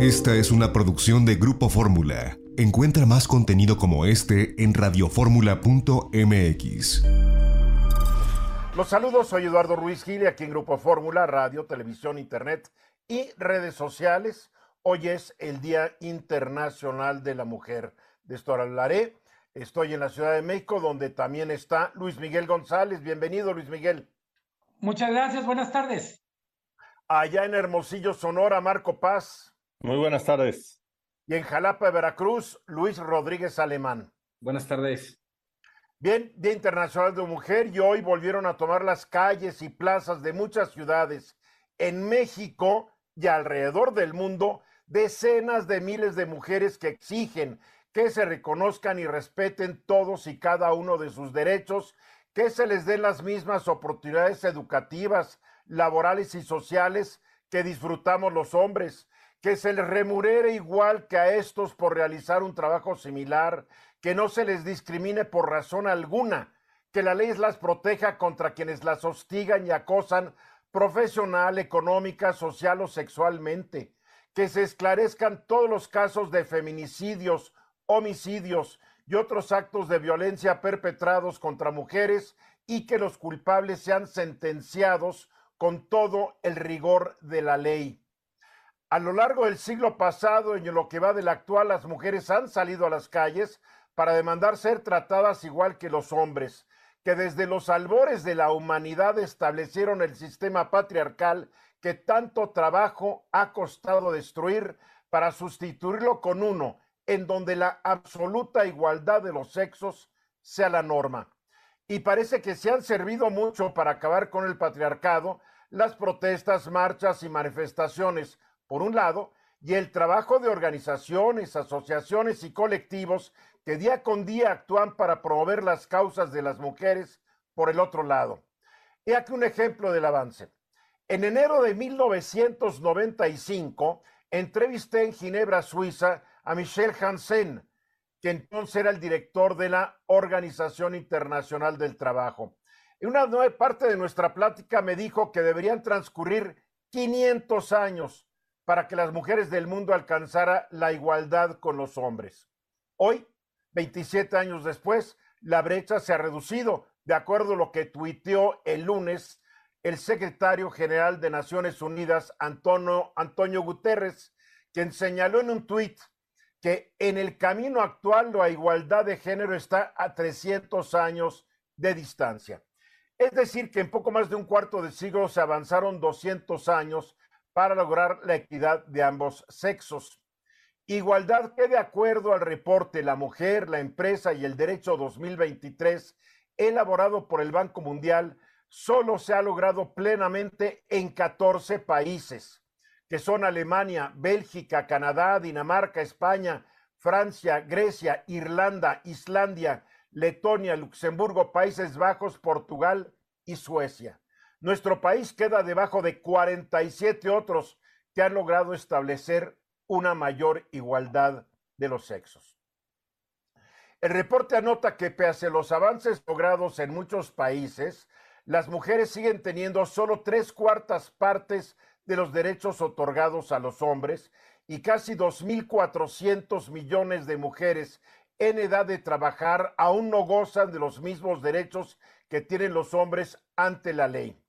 Esta es una producción de Grupo Fórmula. Encuentra más contenido como este en radioformula.mx. Los saludos, soy Eduardo Ruiz Gil, aquí en Grupo Fórmula, radio, televisión, internet y redes sociales. Hoy es el Día Internacional de la Mujer. De esto hablaré. Estoy en la Ciudad de México, donde también está Luis Miguel González. Bienvenido, Luis Miguel. Muchas gracias, buenas tardes. Allá en Hermosillo, Sonora, Marco Paz. Muy buenas tardes. Y en Jalapa, Veracruz, Luis Rodríguez Alemán. Buenas tardes. Bien, Día Internacional de Mujer y hoy volvieron a tomar las calles y plazas de muchas ciudades en México y alrededor del mundo decenas de miles de mujeres que exigen que se reconozcan y respeten todos y cada uno de sus derechos, que se les den las mismas oportunidades educativas, laborales y sociales que disfrutamos los hombres, que se les remurere igual que a estos por realizar un trabajo similar, que no se les discrimine por razón alguna, que la ley las proteja contra quienes las hostigan y acosan profesional, económica, social o sexualmente, que se esclarezcan todos los casos de feminicidios, homicidios y otros actos de violencia perpetrados contra mujeres y que los culpables sean sentenciados con todo el rigor de la ley. A lo largo del siglo pasado y en lo que va del actual, las mujeres han salido a las calles para demandar ser tratadas igual que los hombres, que desde los albores de la humanidad establecieron el sistema patriarcal que tanto trabajo ha costado destruir para sustituirlo con uno en donde la absoluta igualdad de los sexos sea la norma. Y parece que se han servido mucho para acabar con el patriarcado las protestas, marchas y manifestaciones por un lado, y el trabajo de organizaciones, asociaciones y colectivos que día con día actúan para promover las causas de las mujeres por el otro lado. He aquí un ejemplo del avance. En enero de 1995, entrevisté en Ginebra, Suiza, a Michel Hansen, que entonces era el director de la Organización Internacional del Trabajo. En una nueva parte de nuestra plática me dijo que deberían transcurrir 500 años para que las mujeres del mundo alcanzara la igualdad con los hombres. Hoy, 27 años después, la brecha se ha reducido, de acuerdo a lo que tuiteó el lunes el secretario general de Naciones Unidas, Antonio, Antonio Guterres, quien señaló en un tuit que en el camino actual la igualdad de género está a 300 años de distancia. Es decir, que en poco más de un cuarto de siglo se avanzaron 200 años para lograr la equidad de ambos sexos. Igualdad que de acuerdo al reporte La Mujer, la Empresa y el Derecho 2023, elaborado por el Banco Mundial, solo se ha logrado plenamente en 14 países, que son Alemania, Bélgica, Canadá, Dinamarca, España, Francia, Grecia, Irlanda, Islandia, Letonia, Luxemburgo, Países Bajos, Portugal y Suecia. Nuestro país queda debajo de 47 otros que han logrado establecer una mayor igualdad de los sexos. El reporte anota que pese a los avances logrados en muchos países, las mujeres siguen teniendo solo tres cuartas partes de los derechos otorgados a los hombres y casi 2.400 millones de mujeres en edad de trabajar aún no gozan de los mismos derechos que tienen los hombres ante la ley.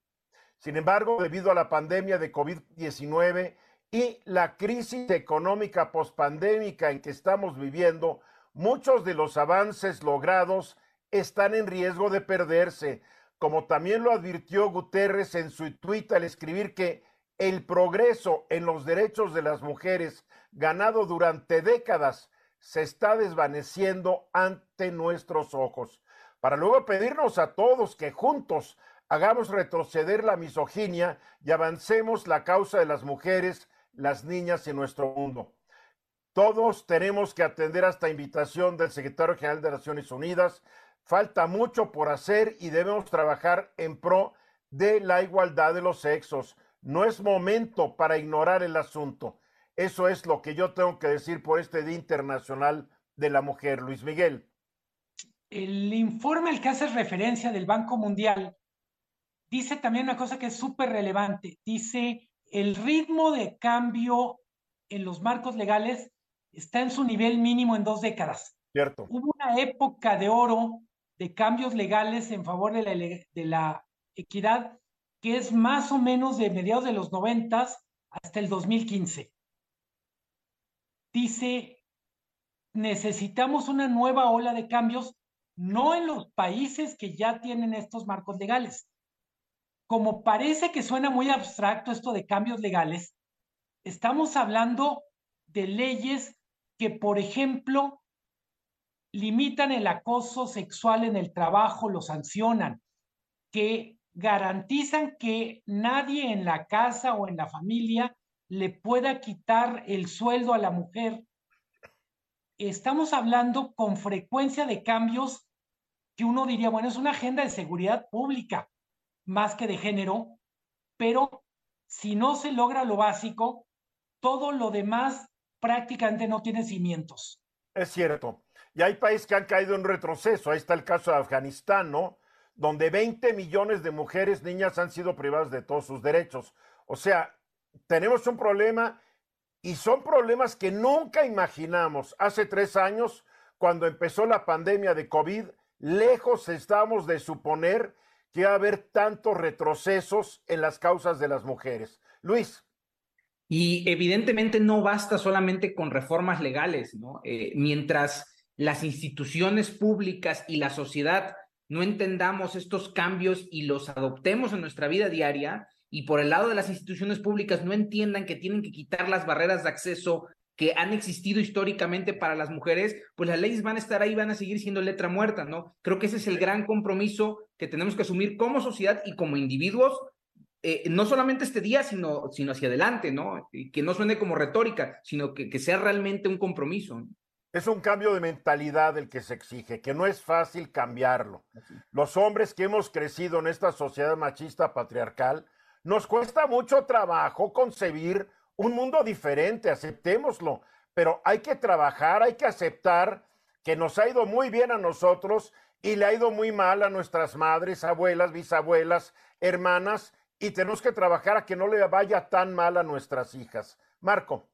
Sin embargo, debido a la pandemia de COVID-19 y la crisis económica pospandémica en que estamos viviendo, muchos de los avances logrados están en riesgo de perderse, como también lo advirtió Guterres en su tuit al escribir que el progreso en los derechos de las mujeres ganado durante décadas se está desvaneciendo ante nuestros ojos, para luego pedirnos a todos que juntos hagamos retroceder la misoginia y avancemos la causa de las mujeres, las niñas y nuestro mundo. Todos tenemos que atender a esta invitación del secretario general de Naciones Unidas. Falta mucho por hacer y debemos trabajar en pro de la igualdad de los sexos. No es momento para ignorar el asunto. Eso es lo que yo tengo que decir por este Día Internacional de la Mujer. Luis Miguel. El informe al que hace referencia del Banco Mundial dice también una cosa que es súper relevante. Dice, el ritmo de cambio en los marcos legales está en su nivel mínimo en dos décadas. Cierto. Hubo una época de oro de cambios legales en favor de la, de la equidad que es más o menos de mediados de los noventas hasta el 2015. Dice, necesitamos una nueva ola de cambios, no en los países que ya tienen estos marcos legales. Como parece que suena muy abstracto esto de cambios legales, estamos hablando de leyes que, por ejemplo, limitan el acoso sexual en el trabajo, lo sancionan, que garantizan que nadie en la casa o en la familia le pueda quitar el sueldo a la mujer. Estamos hablando con frecuencia de cambios que uno diría, bueno, es una agenda de seguridad pública más que de género, pero si no se logra lo básico, todo lo demás prácticamente no tiene cimientos. Es cierto. Y hay países que han caído en retroceso. Ahí está el caso de Afganistán, ¿no? Donde 20 millones de mujeres, niñas han sido privadas de todos sus derechos. O sea, tenemos un problema y son problemas que nunca imaginamos. Hace tres años, cuando empezó la pandemia de COVID, lejos estábamos de suponer que iba a haber tantos retrocesos en las causas de las mujeres. Luis. Y evidentemente no basta solamente con reformas legales, ¿no? Eh, mientras las instituciones públicas y la sociedad no entendamos estos cambios y los adoptemos en nuestra vida diaria, y por el lado de las instituciones públicas no entiendan que tienen que quitar las barreras de acceso que han existido históricamente para las mujeres, pues las leyes van a estar ahí, van a seguir siendo letra muerta, ¿no? Creo que ese es el gran compromiso que tenemos que asumir como sociedad y como individuos eh, no solamente este día, sino, sino hacia adelante, ¿no? Y que no suene como retórica, sino que, que sea realmente un compromiso. Es un cambio de mentalidad el que se exige, que no es fácil cambiarlo. Los hombres que hemos crecido en esta sociedad machista patriarcal, nos cuesta mucho trabajo concebir un mundo diferente, aceptémoslo, pero hay que trabajar, hay que aceptar que nos ha ido muy bien a nosotros y le ha ido muy mal a nuestras madres, abuelas, bisabuelas, hermanas, y tenemos que trabajar a que no le vaya tan mal a nuestras hijas. Marco.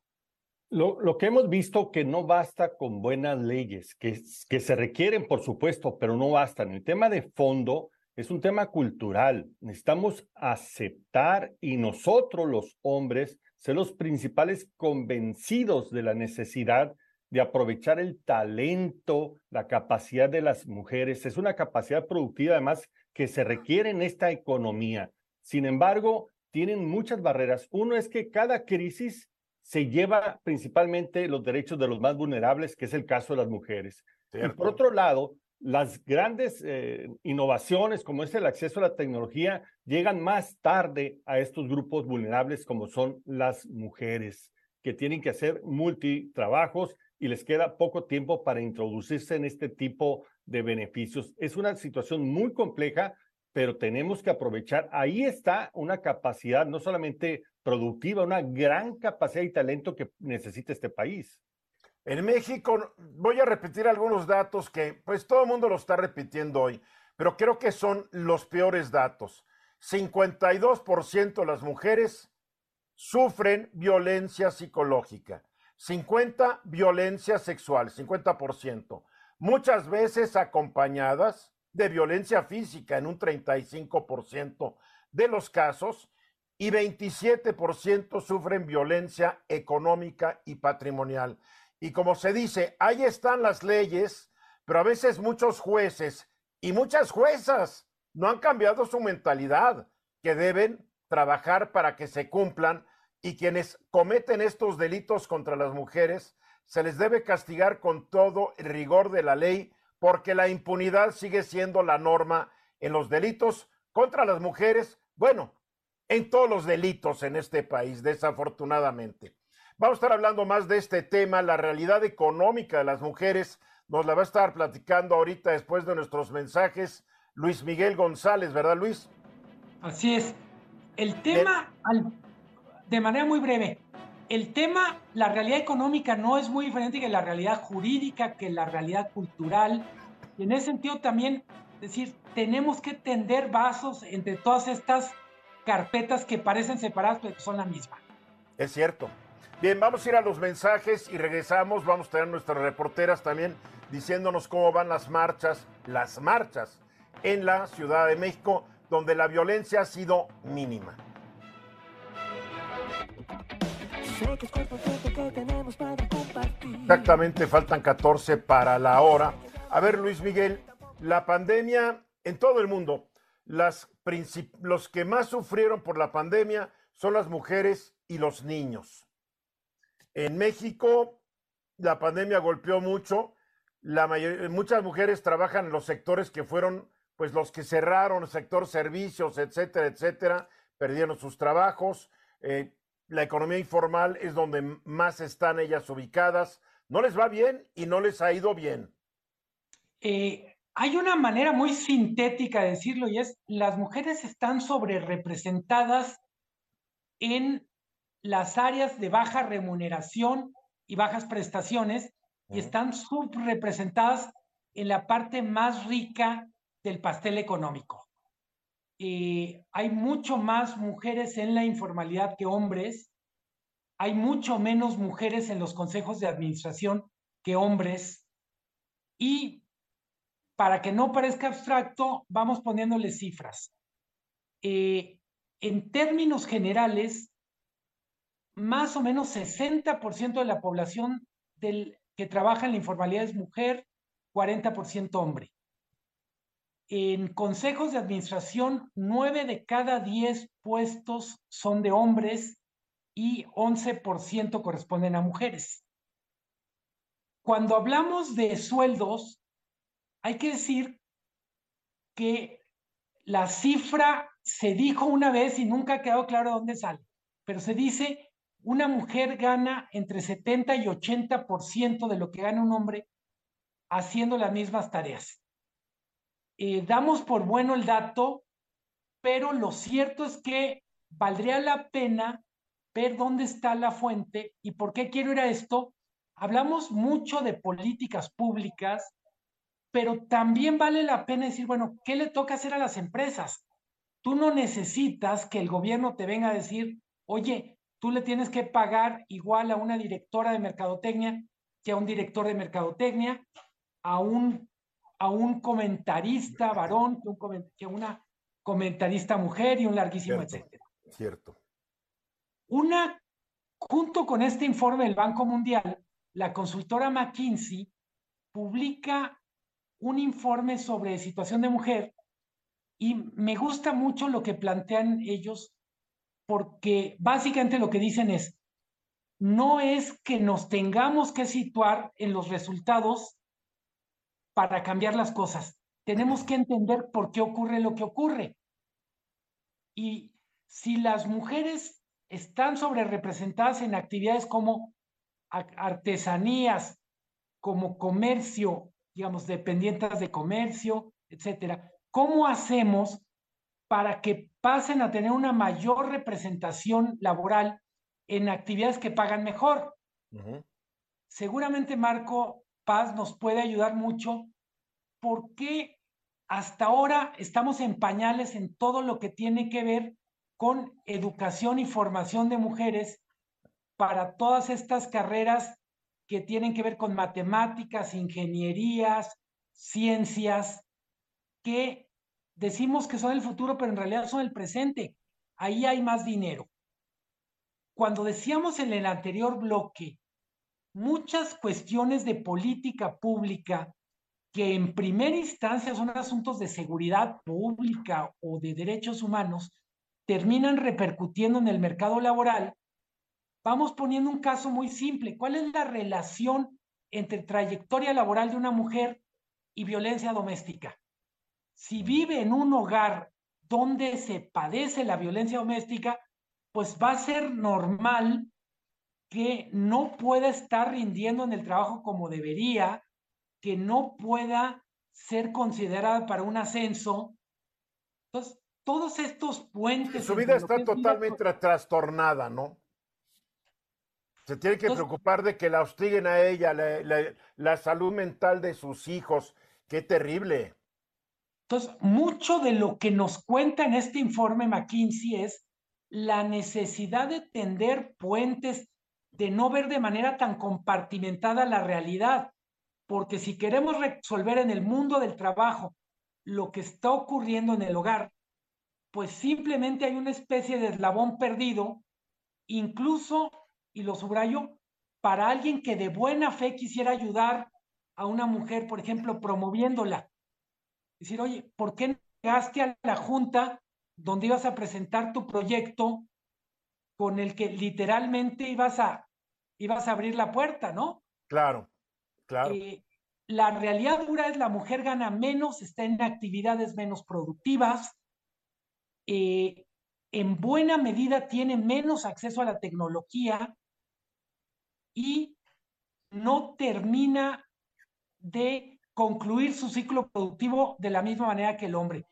Lo, que hemos visto que no basta con buenas leyes, que, que se requieren, por supuesto, pero no bastan. El tema de fondo es un tema cultural. Necesitamos aceptar y nosotros los hombres ser los principales convencidos de la necesidad de aprovechar el talento, la capacidad de las mujeres. Es una capacidad productiva además que se requiere en esta economía. Sin embargo, tienen muchas barreras. Uno es que cada crisis se lleva principalmente los derechos de los más vulnerables, que es el caso de las mujeres. Y por otro lado, las grandes eh, innovaciones, como es el acceso a la tecnología, llegan más tarde a estos grupos vulnerables, como son las mujeres, que tienen que hacer multitrabajos y les queda poco tiempo para introducirse en este tipo de beneficios. Es una situación muy compleja pero tenemos que aprovechar. Ahí está una capacidad no solamente productiva, una gran capacidad y talento que necesita este país. En México, voy a repetir algunos datos que pues todo el mundo lo está repitiendo hoy, pero creo que son los peores datos. 52% de las mujeres sufren violencia psicológica, 50 violencia sexual, 50%, muchas veces acompañadas de violencia física en un 35% de los casos y 27% sufren violencia económica y patrimonial. Y como se dice, ahí están las leyes, pero a veces muchos jueces y muchas juezas no han cambiado su mentalidad, que deben trabajar para que se cumplan y quienes cometen estos delitos contra las mujeres se les debe castigar con todo el rigor de la ley porque la impunidad sigue siendo la norma en los delitos contra las mujeres, bueno, en todos los delitos en este país, desafortunadamente. Vamos a estar hablando más de este tema, la realidad económica de las mujeres. Nos la va a estar platicando ahorita después de nuestros mensajes Luis Miguel González, ¿verdad Luis? Así es. El tema, de manera muy breve, el tema, la realidad económica no es muy diferente que la realidad jurídica, que la realidad cultural. Y en ese sentido también, decir, tenemos que tender vasos entre todas estas carpetas que parecen separadas, pero son la misma. Es cierto. Bien, vamos a ir a los mensajes y regresamos. Vamos a tener nuestras reporteras también diciéndonos cómo van las marchas, las marchas en la Ciudad de México, donde la violencia ha sido mínima. Exactamente, faltan 14 para la hora. A ver, Luis Miguel, la pandemia en todo el mundo, las los que más sufrieron por la pandemia son las mujeres y los niños. En México, la pandemia golpeó mucho. Muchas mujeres trabajan en los sectores que fueron, pues, los que cerraron, el sector servicios, etcétera, etcétera, perdieron sus trabajos. Eh, la economía informal es donde más están ellas ubicadas. No les va bien y no les ha ido bien. Eh, hay una manera muy sintética de decirlo y es las mujeres están sobre representadas en las áreas de baja remuneración y bajas prestaciones y están subrepresentadas en la parte más rica del pastel económico. Eh, hay mucho más mujeres en la informalidad que hombres, hay mucho menos mujeres en los consejos de administración que hombres y para que no parezca abstracto, vamos poniéndole cifras. Eh, en términos generales, más o menos 60% de la población del, que trabaja en la informalidad es mujer, 40% hombre. En consejos de administración, 9 de cada 10 puestos son de hombres y 11% corresponden a mujeres. Cuando hablamos de sueldos, hay que decir que la cifra se dijo una vez y nunca ha quedado claro dónde sale, pero se dice una mujer gana entre 70 y 80% de lo que gana un hombre haciendo las mismas tareas. Eh, damos por bueno el dato, pero lo cierto es que valdría la pena ver dónde está la fuente y por qué quiero ir a esto. Hablamos mucho de políticas públicas, pero también vale la pena decir, bueno, ¿qué le toca hacer a las empresas? Tú no necesitas que el gobierno te venga a decir, oye, tú le tienes que pagar igual a una directora de mercadotecnia que a un director de mercadotecnia, a un, a un comentarista varón que, a una comentarista mujer y un larguísimo etcétera. Cierto. Una, junto con este informe del Banco Mundial, la consultora McKinsey publica un informe sobre situación de mujer y me gusta mucho lo que plantean ellos porque básicamente lo que dicen es, no es que nos tengamos que situar en los resultados para cambiar las cosas. Tenemos que entender por qué ocurre lo que ocurre. Y si las mujeres están sobre representadas en actividades como artesanías, como comercio, digamos, dependientes de comercio, etcétera, ¿cómo hacemos para que pasen a tener una mayor representación laboral en actividades que pagan mejor. Seguramente Marco Paz nos puede ayudar mucho porque hasta ahora estamos en pañales en todo lo que tiene que ver con educación y formación de mujeres para todas estas carreras que tienen que ver con matemáticas, ingenierías, ciencias, que decimos que son el futuro, pero en realidad son el presente. Ahí hay más dinero. Cuando decíamos en el anterior bloque, muchas cuestiones de política pública que en primera instancia son asuntos de seguridad pública o de derechos humanos, terminan repercutiendo en el mercado laboral, vamos poniendo un caso muy simple. ¿Cuál es la relación entre trayectoria laboral de una mujer y violencia doméstica? Si vive en un hogar donde se padece la violencia doméstica, pues va a ser normal que no pueda estar rindiendo en el trabajo como debería, que no pueda ser considerada para un ascenso. Entonces, todos estos puentes. Su vida está totalmente trastornada, ¿no? Se tiene que preocupar de que la hostiguen a ella, la salud mental de sus hijos. Qué terrible. Entonces, mucho de lo que nos cuenta en este informe McKinsey es la necesidad de tender puentes de no ver de manera tan compartimentada la realidad, porque si queremos resolver en el mundo del trabajo lo que está ocurriendo en el hogar, pues simplemente hay una especie de eslabón perdido, incluso, y lo subrayo, para alguien que de buena fe quisiera ayudar a una mujer, por ejemplo, promoviéndola. Decir, oye, ¿por qué no llegaste a la junta donde ibas a presentar tu proyecto con el que literalmente ibas a, ibas a abrir la puerta, ¿no? Claro, claro. Eh, la realidad dura es la mujer gana menos, está en actividades menos productivas, eh, en buena medida tiene menos acceso a la tecnología y no termina de concluir su ciclo productivo de la misma manera que el hombre.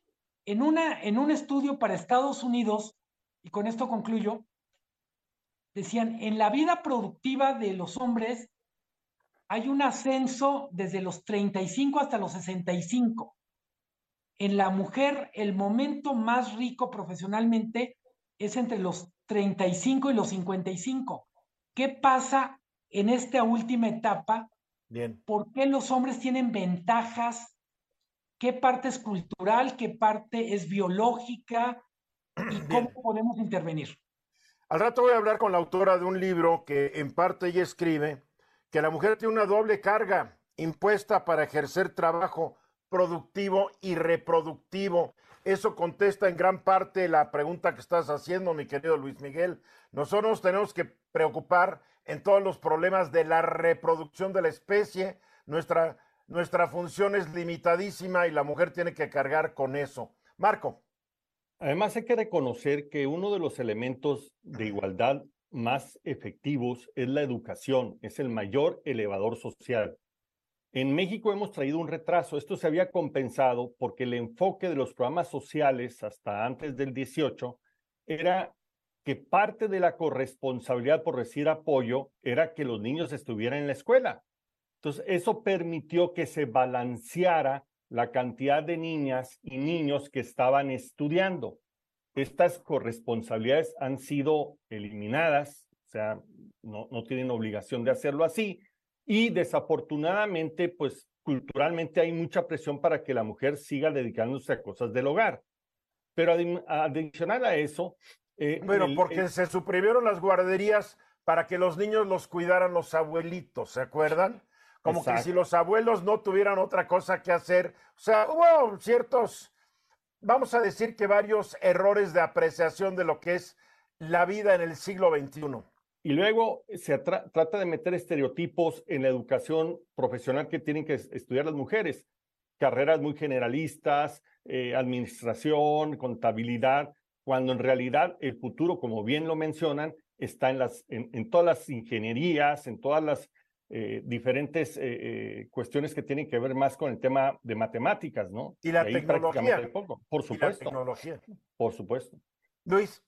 En, una, en un estudio para Estados Unidos, y con esto concluyo, decían, en la vida productiva de los hombres hay un ascenso desde los 35 hasta los 65. En la mujer, el momento más rico profesionalmente es entre los 35 y los 55. ¿Qué pasa en esta última etapa? Bien. ¿Por qué los hombres tienen ventajas? ¿Qué parte es cultural? ¿Qué parte es biológica? ¿Y cómo podemos intervenir? Al rato voy a hablar con la autora de un libro que en parte ella escribe que la mujer tiene una doble carga impuesta para ejercer trabajo productivo y reproductivo. Eso contesta en gran parte la pregunta que estás haciendo, mi querido Luis Miguel. Nosotros tenemos que preocupar en todos los problemas de la reproducción de la especie. Nuestra, nuestra función es limitadísima y la mujer tiene que cargar con eso. Marco. Además, hay que reconocer que uno de los elementos de igualdad más efectivos es la educación, es el mayor elevador social. En México hemos traído un retraso. Esto se había compensado porque el enfoque de los programas sociales hasta antes del 18 era que parte de la corresponsabilidad por recibir apoyo era que los niños estuvieran en la escuela. Entonces, eso permitió que se balanceara la cantidad de niñas y niños que estaban estudiando. Estas corresponsabilidades han sido eliminadas, o sea, no, no tienen obligación de hacerlo así, y desafortunadamente, pues culturalmente hay mucha presión para que la mujer siga dedicándose a cosas del hogar. Pero adicional a eso... Eh, bueno, porque se suprimieron las guarderías para que los niños los cuidaran los abuelitos, ¿se acuerdan? Como que si los abuelos no tuvieran otra cosa que hacer. O sea, hubo ciertos vamos a decir que varios errores de apreciación de lo que es la vida en el siglo XXI. Y luego se trata de meter estereotipos en la educación profesional que tienen que estudiar las mujeres. Carreras muy generalistas, eh, administración, contabilidad, cuando en realidad el futuro, como bien lo mencionan, está en, las, en todas las ingenierías, en todas las eh, diferentes eh, eh, cuestiones que tienen que ver más con el tema de matemáticas, ¿no? Y la tecnología. Por supuesto. tecnología. Por supuesto. Luis.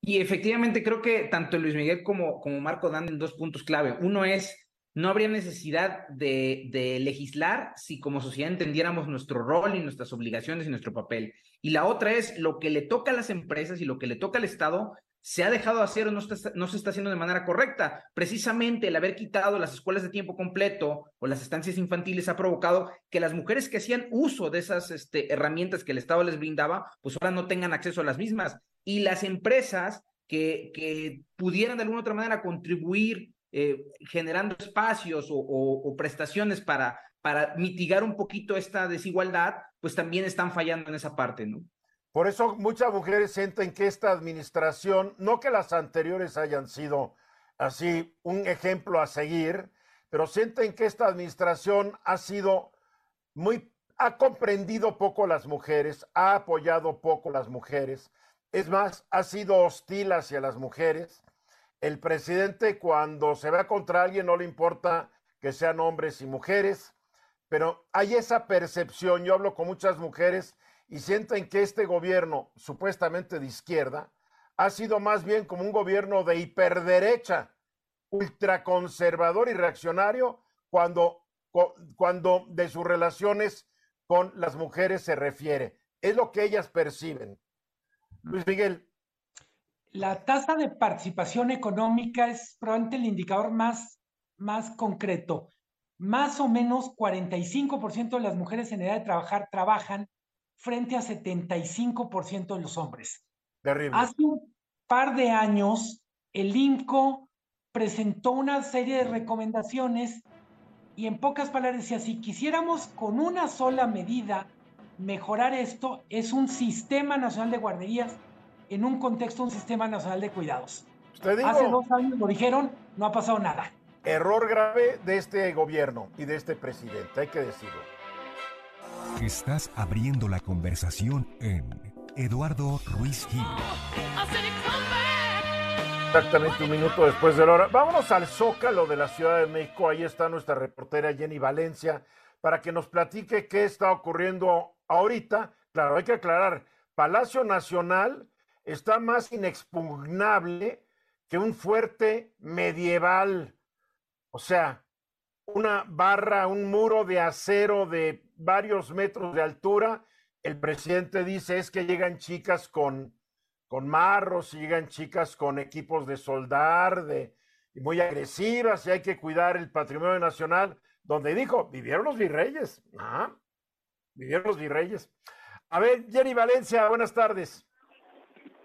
Y efectivamente creo que tanto Luis Miguel como, como Marco dan en dos puntos clave. Uno es, no habría necesidad de, de legislar si como sociedad entendiéramos nuestro rol y nuestras obligaciones y nuestro papel. Y la otra es lo que le toca a las empresas y lo que le toca al Estado se ha dejado hacer o no, no, se está haciendo de manera correcta. Precisamente el haber quitado las escuelas de tiempo completo o las estancias infantiles ha provocado que las mujeres que hacían uso de esas este, herramientas que el Estado les brindaba, pues ahora no tengan acceso a las mismas. Y las empresas que, que pudieran de alguna otra manera contribuir eh, generando espacios o, prestaciones para, para mitigar un poquito esta desigualdad, pues también están fallando en esa parte, ¿no? Por eso muchas mujeres sienten que esta administración, no que las anteriores hayan sido así un ejemplo a seguir, pero sienten que esta administración ha sido muy, ha comprendido poco las mujeres, ha apoyado poco las mujeres, es más, ha sido hostil hacia las mujeres. El presidente cuando se va contra alguien no le importa que sean hombres y mujeres, pero hay esa percepción, yo hablo con muchas mujeres y sienten que este gobierno, supuestamente de izquierda, ha sido más bien como un gobierno de hiperderecha, ultraconservador y reaccionario, cuando, cuando de sus relaciones con las mujeres se refiere. Es lo que ellas perciben. Luis Miguel. la tasa de participación económica es probablemente el indicador más, más concreto. Más o menos 45% de las mujeres en edad de trabajar trabajan frente a 75% de los hombres. Terrible. Hace un par de años, el INCO presentó una serie de recomendaciones y en pocas palabras decía, si quisiéramos con una sola medida mejorar esto, es un sistema nacional de guarderías en un contexto, un sistema nacional de cuidados. Hace dos años lo dijeron, no ha pasado nada. Error grave de este gobierno y de este presidente, hay que decirlo. Estás abriendo la conversación en Eduardo Ruiz Gil. Exactamente un minuto después de la hora. Vámonos al Zócalo de la Ciudad de México. Ahí está nuestra reportera Jenny Valencia para que nos platique qué está ocurriendo ahorita. Claro, hay que aclarar, Palacio Nacional está más inexpugnable que un fuerte medieval. O sea, una barra, un muro de acero de varios metros de altura. El presidente dice es que llegan chicas con con marros, llegan chicas con equipos de soldar, de, muy agresivas, y hay que cuidar el patrimonio nacional, donde dijo, vivieron los virreyes. Ah, vivieron los virreyes. A ver, Jenny Valencia, buenas tardes.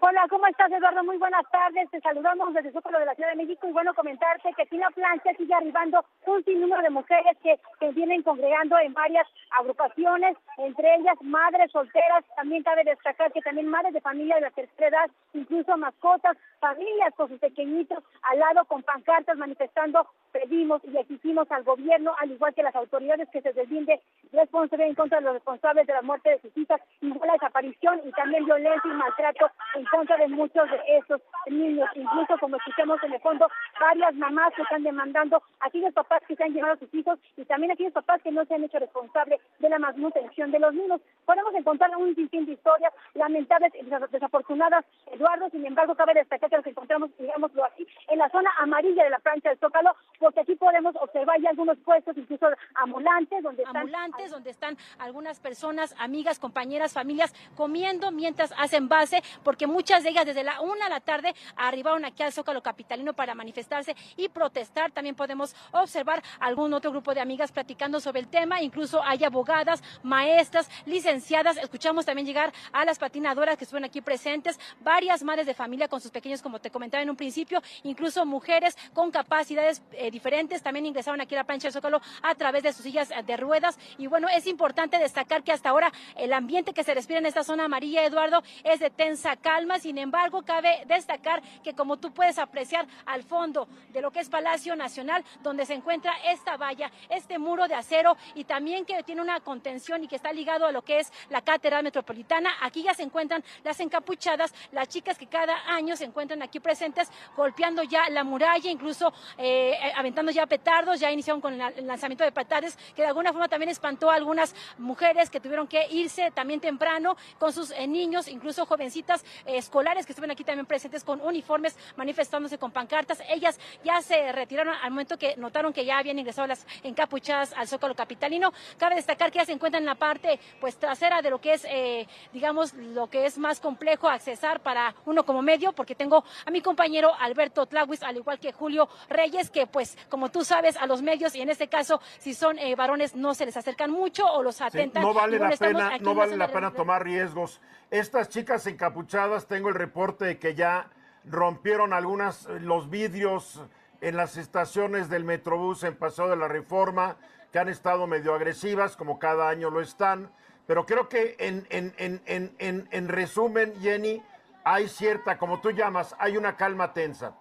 Hola, ¿cómo estás, Eduardo? Muy buenas tardes. Te saludamos desde Zócalo de la Ciudad de México y bueno, comentarte que aquí en la plancha sigue arribando un sinnúmero de mujeres que vienen congregando en varias agrupaciones, entre ellas madres solteras. También cabe destacar que también madres de familia de la tercera edad, incluso mascotas, familias con sus pequeñitos al lado con pancartas manifestando pedimos y exigimos al gobierno, al igual que las autoridades, que se deslinde responsabilidad en contra de los responsables de la muerte de sus hijas, y la desaparición y también violencia y maltrato contra de muchos de esos niños. Incluso, como escuchamos en el fondo, varias mamás que están demandando a aquellos papás que se han llevado a sus hijos y también aquellos papás que no se han hecho responsables de la manutención de los niños. Podemos encontrar un sinfín de historias lamentables y desafortunadas, Eduardo, sin embargo, cabe destacar que nos encontramos, digámoslo así, en la zona amarilla de la plancha del Zócalo, porque aquí podemos observar ya algunos puestos, incluso ambulantes, donde están... Ambulantes, donde están algunas personas, amigas, compañeras, familias, comiendo mientras hacen base, porque muchas de ellas desde la una de la tarde arribaron aquí al Zócalo Capitalino para manifestarse y protestar. También podemos observar algún otro grupo de amigas platicando sobre el tema, incluso hay abogadas, maestras, licenciadas. Escuchamos también llegar a las patinadoras que estuvieron aquí presentes, varias madres de familia con sus pequeños, como te comentaba en un principio, incluso mujeres con capacidades eh, diferentes también ingresaron aquí a la plancha de Zócalo a través de sus sillas de ruedas. Y bueno, es importante destacar que hasta ahora el ambiente que se respira en esta zona amarilla, Eduardo, es de tensa calma. Sin embargo, cabe destacar que como tú puedes apreciar al fondo de lo que es Palacio Nacional, donde se encuentra esta valla, este muro de acero y también que tiene una contención y que está ligado a lo que es la Catedral Metropolitana, aquí ya se encuentran las encapuchadas, las chicas que cada año se encuentran aquí presentes golpeando ya la muralla, incluso eh, aventando ya petardos, ya iniciaron con el lanzamiento de petardes, que de alguna forma también espantó a algunas mujeres que tuvieron que irse también temprano con sus eh, niños, incluso jovencitas eh, escolares que estuvieron aquí también presentes con uniformes, manifestándose con pancartas. Ellas ya se retiraron al momento que notaron que ya habían ingresado las encapuchadas al Zócalo Capitalino. Cabe destacar que ya se encuentran en la parte pues trasera de lo que es, eh, digamos, lo que es más complejo accesar para uno como medio, porque tengo a mi compañero Alberto Tlahuis, al igual que Julio Reyes, que pues como tú sabes, a los medios, y en este caso, si son eh, varones, no se les acercan mucho o los atentan. no vale la pena, no vale la pena tomar riesgos. Estas chicas encapuchadas, tengo el reporte de que ya rompieron algunas eh, los vidrios en las estaciones del Metrobús en Paseo de la Reforma, que han estado medio agresivas, como cada año lo están. Pero creo que en, en, en, en resumen, Jenny, hay cierta, como tú llamas, hay una calma tensa.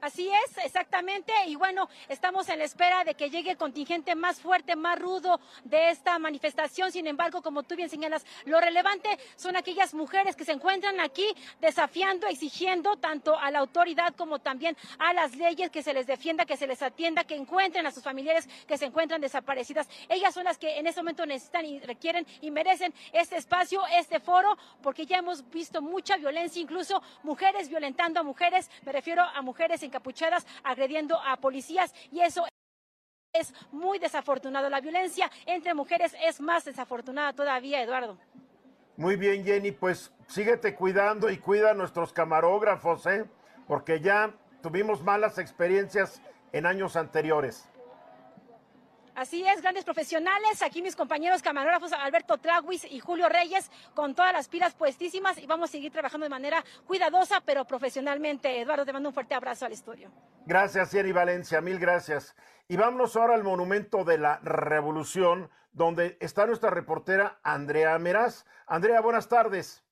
Así es, exactamente. Y bueno, estamos en la espera de que llegue el contingente más fuerte, más rudo de esta manifestación. Sin embargo, como tú bien señalas, lo relevante son aquellas mujeres que se encuentran aquí desafiando, exigiendo tanto a la autoridad como también a las leyes que se les defienda, que se les atienda, que encuentren a sus familiares que se encuentran desaparecidas. Ellas son las que en este momento necesitan y requieren y merecen este espacio, este foro, porque ya hemos visto mucha violencia, incluso mujeres violentando a mujeres. Me refiero a mujeres capuchadas agrediendo a policías y eso es muy desafortunado. La violencia entre mujeres es más desafortunada todavía, Eduardo. Muy bien, Jenny, pues síguete cuidando y cuida a nuestros camarógrafos, ¿eh? Porque ya tuvimos malas experiencias en años anteriores. Así es, grandes profesionales. Aquí mis compañeros camarógrafos Alberto Traguis y Julio Reyes con todas las pilas puestísimas y vamos a seguir trabajando de manera cuidadosa pero profesionalmente. Eduardo, te mando un fuerte abrazo al estudio. Gracias, Jenny Valencia, mil gracias. Y vámonos ahora al Monumento de la Revolución, donde está nuestra reportera Andrea Meraz. Andrea, buenas tardes.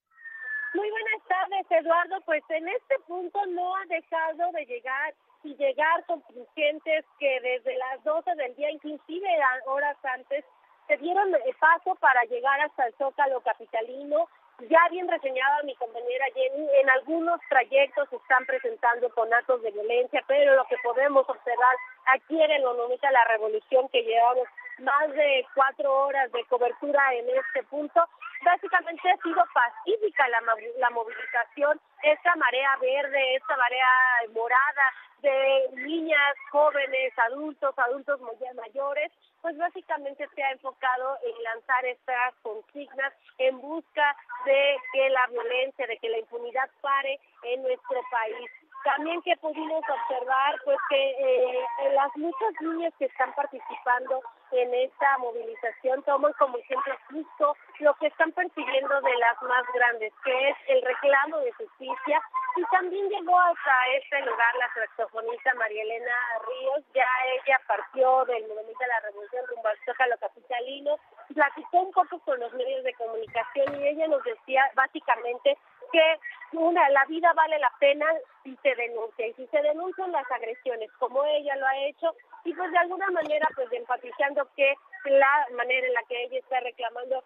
Muy buenas tardes, Eduardo. Pues en este punto no ha dejado de llegar y llegar contingentes que desde las 12 del día, inclusive horas antes, se dieron paso para llegar hasta el Zócalo Capitalino. Ya bien reseñaba mi compañera Jenny, en algunos trayectos se están presentando con actos de violencia, pero lo que podemos observar aquí en el Monumento a la Revolución, que llevamos más de cuatro horas de cobertura en este punto, básicamente ha sido pacífica la, la movilización, esta marea verde, esta marea morada de niñas, jóvenes, adultos, adultos mayores, pues básicamente se ha enfocado en lanzar estas consignas en busca de que la violencia, de que la impunidad pare en nuestro país. También que pudimos observar pues que eh, las muchas niñas que están participando en esta movilización toman como ejemplo justo lo que están persiguiendo de las más grandes, que es el reclamo de justicia. Y también llegó hasta este lugar la saxofonista María Elena Ríos, ya ella partió del Monumento de la Revolución rumbo al Zócalo Capitalino, platicó un poco con los medios de comunicación y ella nos decía básicamente que una la vida vale la pena si se denuncia y si se denuncian las agresiones como ella lo ha hecho y pues de alguna manera pues enfatizando que la manera en la que ella está reclamando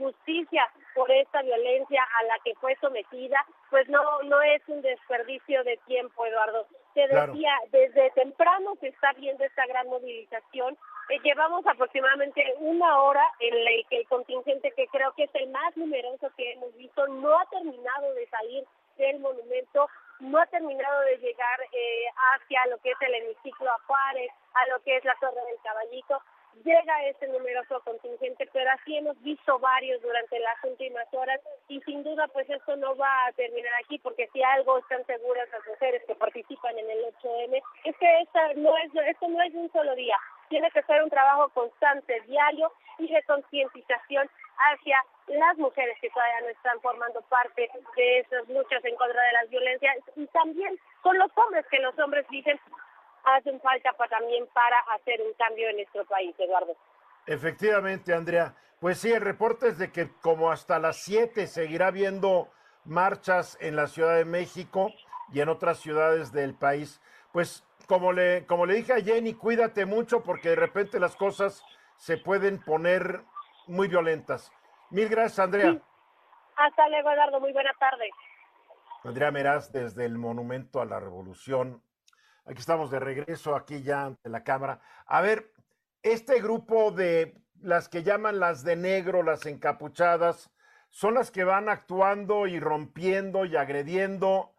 justicia por esta violencia a la que fue sometida, pues no no es un desperdicio de tiempo, Eduardo. Te decía, desde temprano se está viendo esta gran movilización. Eh, llevamos aproximadamente una hora en la que el contingente, que creo que es el más numeroso que hemos visto, no ha terminado de salir del monumento, no ha terminado de llegar eh, hacia lo que es el hemiciclo a a lo que es la Torre del Caballito. Llega este numeroso contingente, pero así hemos visto varios durante las últimas horas y sin duda pues esto no va a terminar aquí porque si algo están seguras las mujeres que participan en el 8M es que esta no es, esto no es un solo día, tiene que ser un trabajo constante, diario y de concientización hacia las mujeres que todavía no están formando parte de esas luchas en contra de las violencias y también con los hombres, que los hombres dicen hacen falta para, también para hacer un cambio en nuestro país, Eduardo. Efectivamente, Andrea. Pues sí, el reporte es de que como hasta las 7 seguirá habiendo marchas en la Ciudad de México y en otras ciudades del país. Pues como le, como le dije a Jenny, cuídate mucho porque de repente las cosas se pueden poner muy violentas. Mil gracias, Andrea. Hasta luego, Eduardo. Muy buena tarde. Andrea Meraz, desde el Monumento a la Revolución Aquí estamos de regreso, aquí ya ante la cámara. A ver, este grupo de las que llaman las de negro, las encapuchadas, son las que van actuando y rompiendo y agrediendo.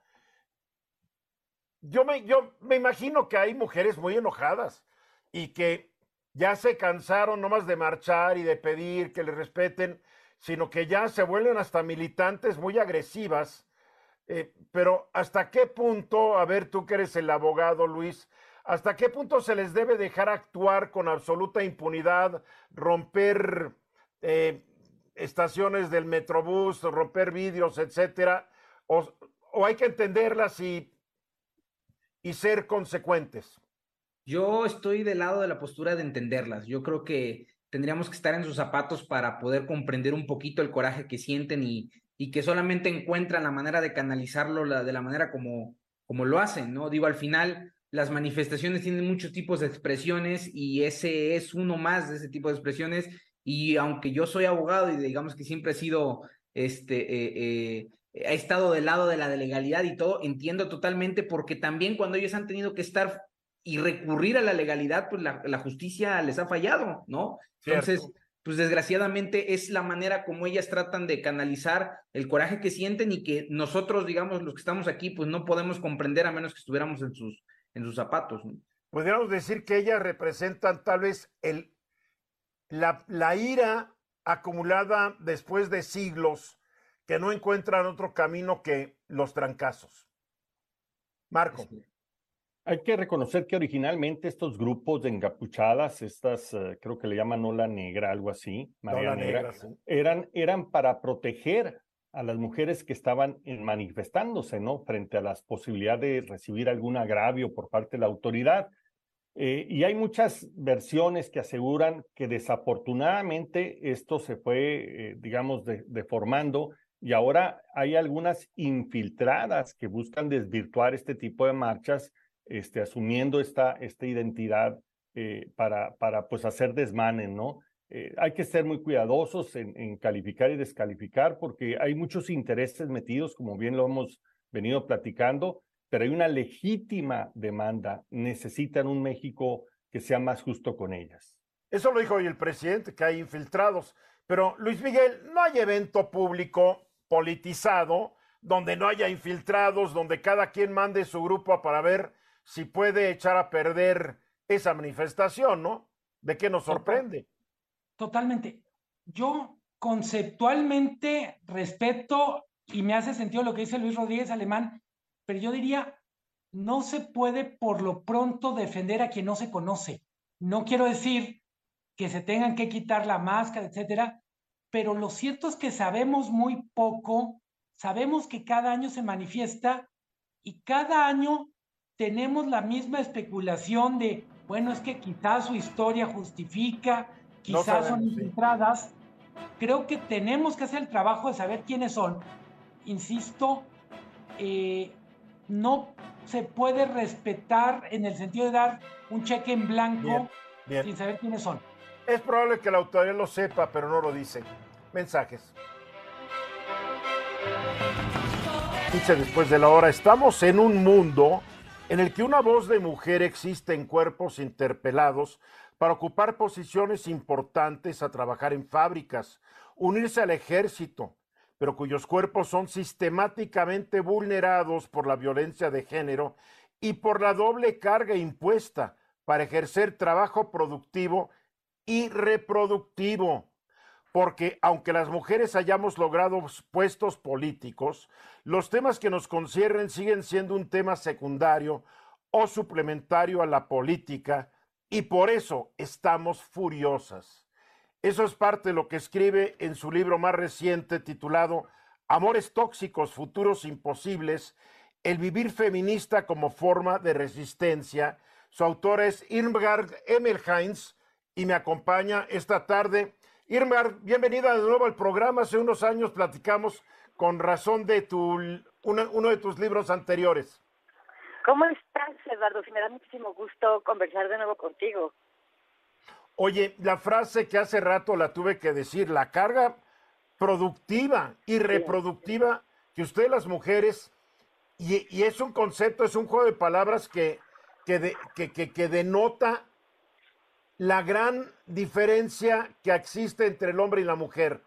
Yo me, yo me imagino que hay mujeres muy enojadas y que ya se cansaron nomás de marchar y de pedir que les respeten, sino que ya se vuelven hasta militantes muy agresivas eh, pero ¿hasta qué punto, a ver, tú que eres el abogado, Luis, ¿hasta qué punto se les debe dejar actuar con absoluta impunidad, romper eh, estaciones del Metrobús, romper vídeos, etcétera? O, hay que entenderlas y, y ser consecuentes? Yo estoy del lado de la postura de entenderlas. Yo creo que tendríamos que estar en sus zapatos para poder comprender un poquito el coraje que sienten y, y que solamente encuentran la manera de canalizarlo de la manera como, como lo hacen, ¿no? Digo, al final las manifestaciones tienen muchos tipos de expresiones y ese es uno más de ese tipo de expresiones y aunque yo soy abogado y digamos que siempre he sido, este, eh, eh, he estado del lado de la legalidad y todo, entiendo totalmente porque también cuando ellos han tenido que estar y recurrir a la legalidad, pues la, la justicia les ha fallado, ¿no? Entonces, pues desgraciadamente es la manera como ellas tratan de canalizar el coraje que sienten y que nosotros, digamos, los que estamos aquí, pues no podemos comprender a menos que estuviéramos en sus, en sus zapatos. Podríamos decir que ellas representan tal vez el, la, la ira acumulada después de siglos que no encuentran otro camino que los trancazos. Marco. Hay que reconocer que originalmente estos grupos de encapuchadas, estas eh, creo que le llaman ola negra, algo así, María Negra, eran, eran para proteger a las mujeres que estaban manifestándose, ¿no? Frente a las posibilidades de recibir algún agravio por parte de la autoridad. Eh, y hay muchas versiones que aseguran que desafortunadamente esto se fue, eh, digamos, deformando y ahora hay algunas infiltradas que buscan desvirtuar este tipo de marchas, este, asumiendo esta, esta identidad eh, para, para pues hacer desmanes, ¿no? hay que ser muy cuidadosos en, en, calificar y descalificar porque hay muchos intereses metidos, como bien lo hemos venido platicando, pero hay una legítima demanda. Necesitan un México que sea más justo con ellas. Eso lo dijo hoy el presidente, que hay infiltrados. Pero Luis Miguel, no hay evento público politizado donde no haya infiltrados, donde cada quien mande su grupo para ver si puede echar a perder esa manifestación, ¿no? ¿De qué nos sorprende? Totalmente. Yo conceptualmente respeto y me hace sentido lo que dice Luis Rodríguez Alemán pero yo diría, no se puede por lo pronto defender a quien no se conoce. No quiero decir que se tengan que quitar la máscara, etcétera, pero lo cierto es que sabemos muy poco, sabemos que cada año se manifiesta y cada año tenemos la misma especulación de, bueno, es que quizás su historia justifica, quizás son infiltradas. Creo que tenemos que hacer el trabajo de saber quiénes son. Insisto, eh, no se puede respetar en el sentido de dar un cheque en blanco sin saber quiénes son. Es probable que la autoridad lo sepa, pero no lo dice. Mensajes. Dice después de la hora, estamos en un mundo en el que una voz de mujer existe en cuerpos interpelados para ocupar posiciones importantes a trabajar en fábricas, unirse al ejército, pero cuyos cuerpos son sistemáticamente vulnerados por la violencia de género y por la doble carga impuesta para ejercer trabajo productivo y reproductivo. Porque aunque las mujeres hayamos logrado puestos políticos, los temas que nos conciernen siguen siendo un tema secundario o suplementario a la política y por eso estamos furiosas. Eso es parte de lo que escribe en su libro más reciente titulado Amores tóxicos, futuros imposibles, el vivir feminista como forma de resistencia. Su autor es Irmgard Emmelheinz y me acompaña esta tarde. Irmgard, bienvenida de nuevo al programa. Hace unos años platicamos con razón de tu, uno, de tus libros anteriores. ¿Cómo estás, Eduardo? Sí, me da muchísimo gusto conversar de nuevo contigo. Oye, la frase que hace rato la tuve que decir, la carga productiva y reproductiva que ustedes las mujeres, y, es un concepto, es un juego de palabras que, que, que, denota la gran diferencia que existe entre el hombre y la mujer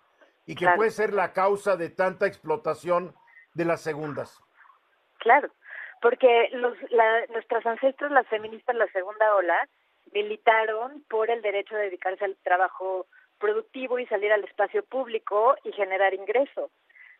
y que puede ser la causa de tanta explotación de las segundas. Claro, porque los, nuestras ancestros, las feministas, la segunda ola, militaron por el derecho de dedicarse al trabajo productivo y salir al espacio público y generar ingresos.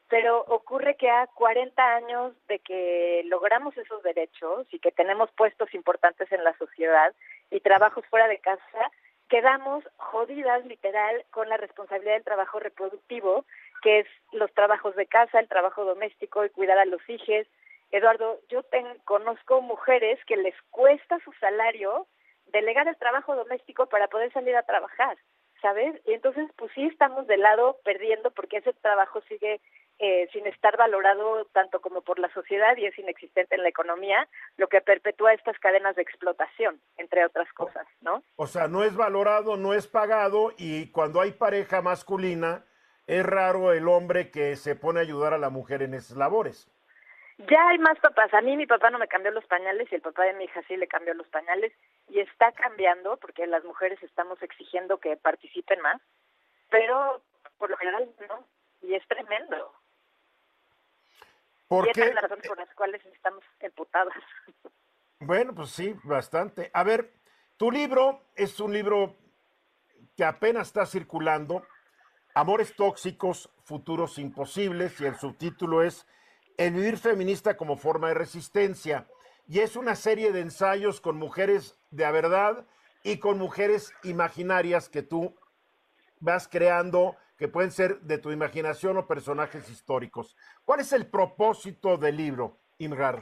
Pero ocurre que a 40 años de que logramos esos derechos y que tenemos puestos importantes en la sociedad y trabajos fuera de casa, quedamos jodidas literal con la responsabilidad del trabajo reproductivo, que es los trabajos de casa, el trabajo doméstico y cuidar a los hijos. Eduardo, yo conozco mujeres que les cuesta su salario delegar el trabajo doméstico para poder salir a trabajar, ¿sabes? Y entonces, pues sí estamos de lado perdiendo porque ese trabajo sigue eh, sin estar valorado tanto como por la sociedad y es inexistente en la economía, lo que perpetúa estas cadenas de explotación, entre otras cosas, ¿no? O sea, no es valorado, no es pagado y cuando hay pareja masculina, es raro el hombre que se pone a ayudar a la mujer en esas labores. Ya hay más papás. A mí mi papá no me cambió los pañales y el papá de mi hija sí le cambió los pañales y está cambiando porque las mujeres estamos exigiendo que participen más, pero por lo general no, y es tremendo. ¿Por y qué? es la razón por las cuales estamos emputadas. Bueno, pues sí, bastante. A ver, tu libro es un libro que apenas está circulando, Amores tóxicos, futuros imposibles, y el subtítulo es El vivir feminista como forma de resistencia. Y es una serie de ensayos con mujeres de verdad y con mujeres imaginarias que tú vas creando, que pueden ser de tu imaginación o personajes históricos. ¿Cuál es el propósito del libro, Imgar?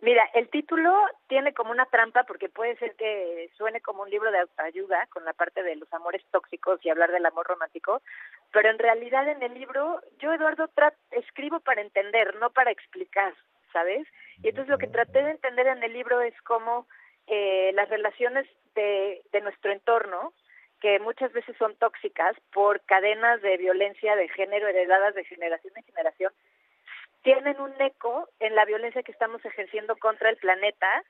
Mira, el título tiene como una trampa porque puede ser que suene como un libro de autoayuda con la parte de los amores tóxicos y hablar del amor romántico, pero en realidad en el libro yo, Eduardo, escribo para entender, no para explicar, ¿sabes? Y entonces lo que traté de entender en el libro es cómo eh, las relaciones de, de nuestro entorno, que muchas veces son tóxicas por cadenas de violencia de género heredadas de generación en generación, tienen un eco en la violencia que estamos ejerciendo contra el planeta,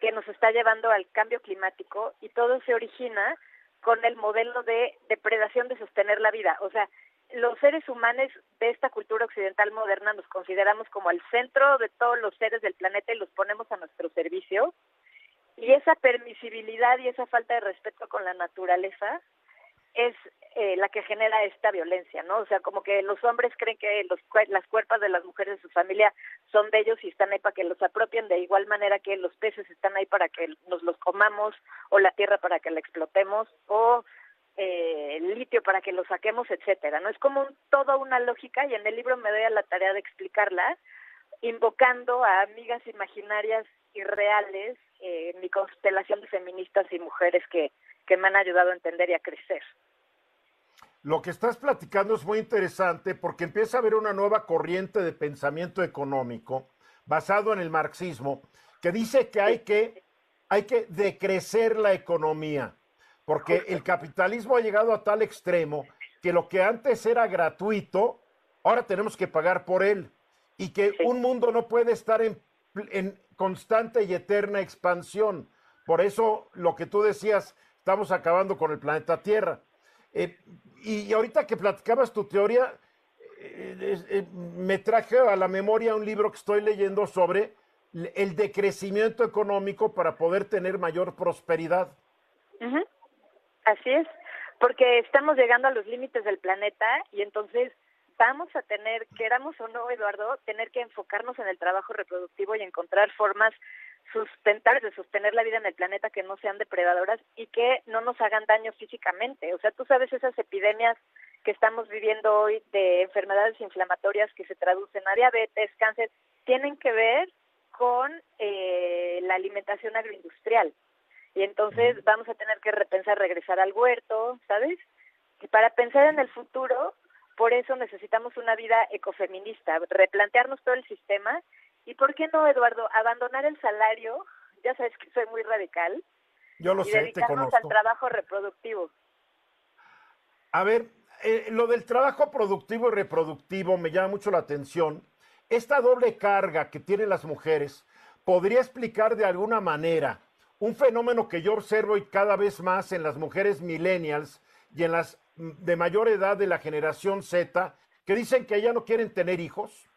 que nos está llevando al cambio climático, y todo se origina con el modelo de depredación de sostener la vida. O sea, los seres humanos de esta cultura occidental moderna nos consideramos como el centro de todos los seres del planeta y los ponemos a nuestro servicio. Y esa permisibilidad y esa falta de respeto con la naturaleza es eh, la que genera esta violencia, ¿no? O sea, como que los hombres creen que los, las cuerpos de las mujeres de su familia son de ellos y están ahí para que los apropien, de igual manera que los peces están ahí para que nos los comamos, o la tierra para que la explotemos, o eh, el litio para que lo saquemos, etcétera, ¿no? Es como un, toda una lógica y en el libro me doy a la tarea de explicarla, invocando a amigas imaginarias y reales eh, mi constelación de feministas y mujeres que, que me han ayudado a entender y a crecer. Lo que estás platicando es muy interesante porque empieza a haber una nueva corriente de pensamiento económico basado en el marxismo que dice que hay que, hay que decrecer la economía porque el capitalismo ha llegado a tal extremo que lo que antes era gratuito, ahora tenemos que pagar por él y que un mundo no puede estar en, en constante y eterna expansión. Por eso lo que tú decías, estamos acabando con el planeta Tierra. Eh, y, ahorita que platicabas tu teoría, eh, eh, me traje a la memoria un libro que estoy leyendo sobre el decrecimiento económico para poder tener mayor prosperidad. Así es, porque estamos llegando a los límites del planeta y entonces vamos a tener, queramos o no, Eduardo, tener que enfocarnos en el trabajo reproductivo y encontrar formas sustentar, de sostener la vida en el planeta que no sean depredadoras y que no nos hagan daño físicamente. O sea, tú sabes esas epidemias que estamos viviendo hoy de enfermedades inflamatorias que se traducen a diabetes, cáncer, tienen que ver con eh, la alimentación agroindustrial. Y entonces vamos a tener que repensar regresar al huerto, ¿sabes? Y para pensar en el futuro, por eso necesitamos una vida ecofeminista, replantearnos todo el sistema ¿Y por qué no, Eduardo, abandonar el salario? Ya sabes que soy muy radical. Yo lo y sé, te conozco. al trabajo reproductivo. A ver, eh, lo del trabajo productivo y reproductivo me llama mucho la atención. Esta doble carga que tienen las mujeres podría explicar de alguna manera un fenómeno que yo observo y cada vez más en las mujeres millennials y en las de mayor edad de la generación Z, que dicen que ya no quieren tener hijos.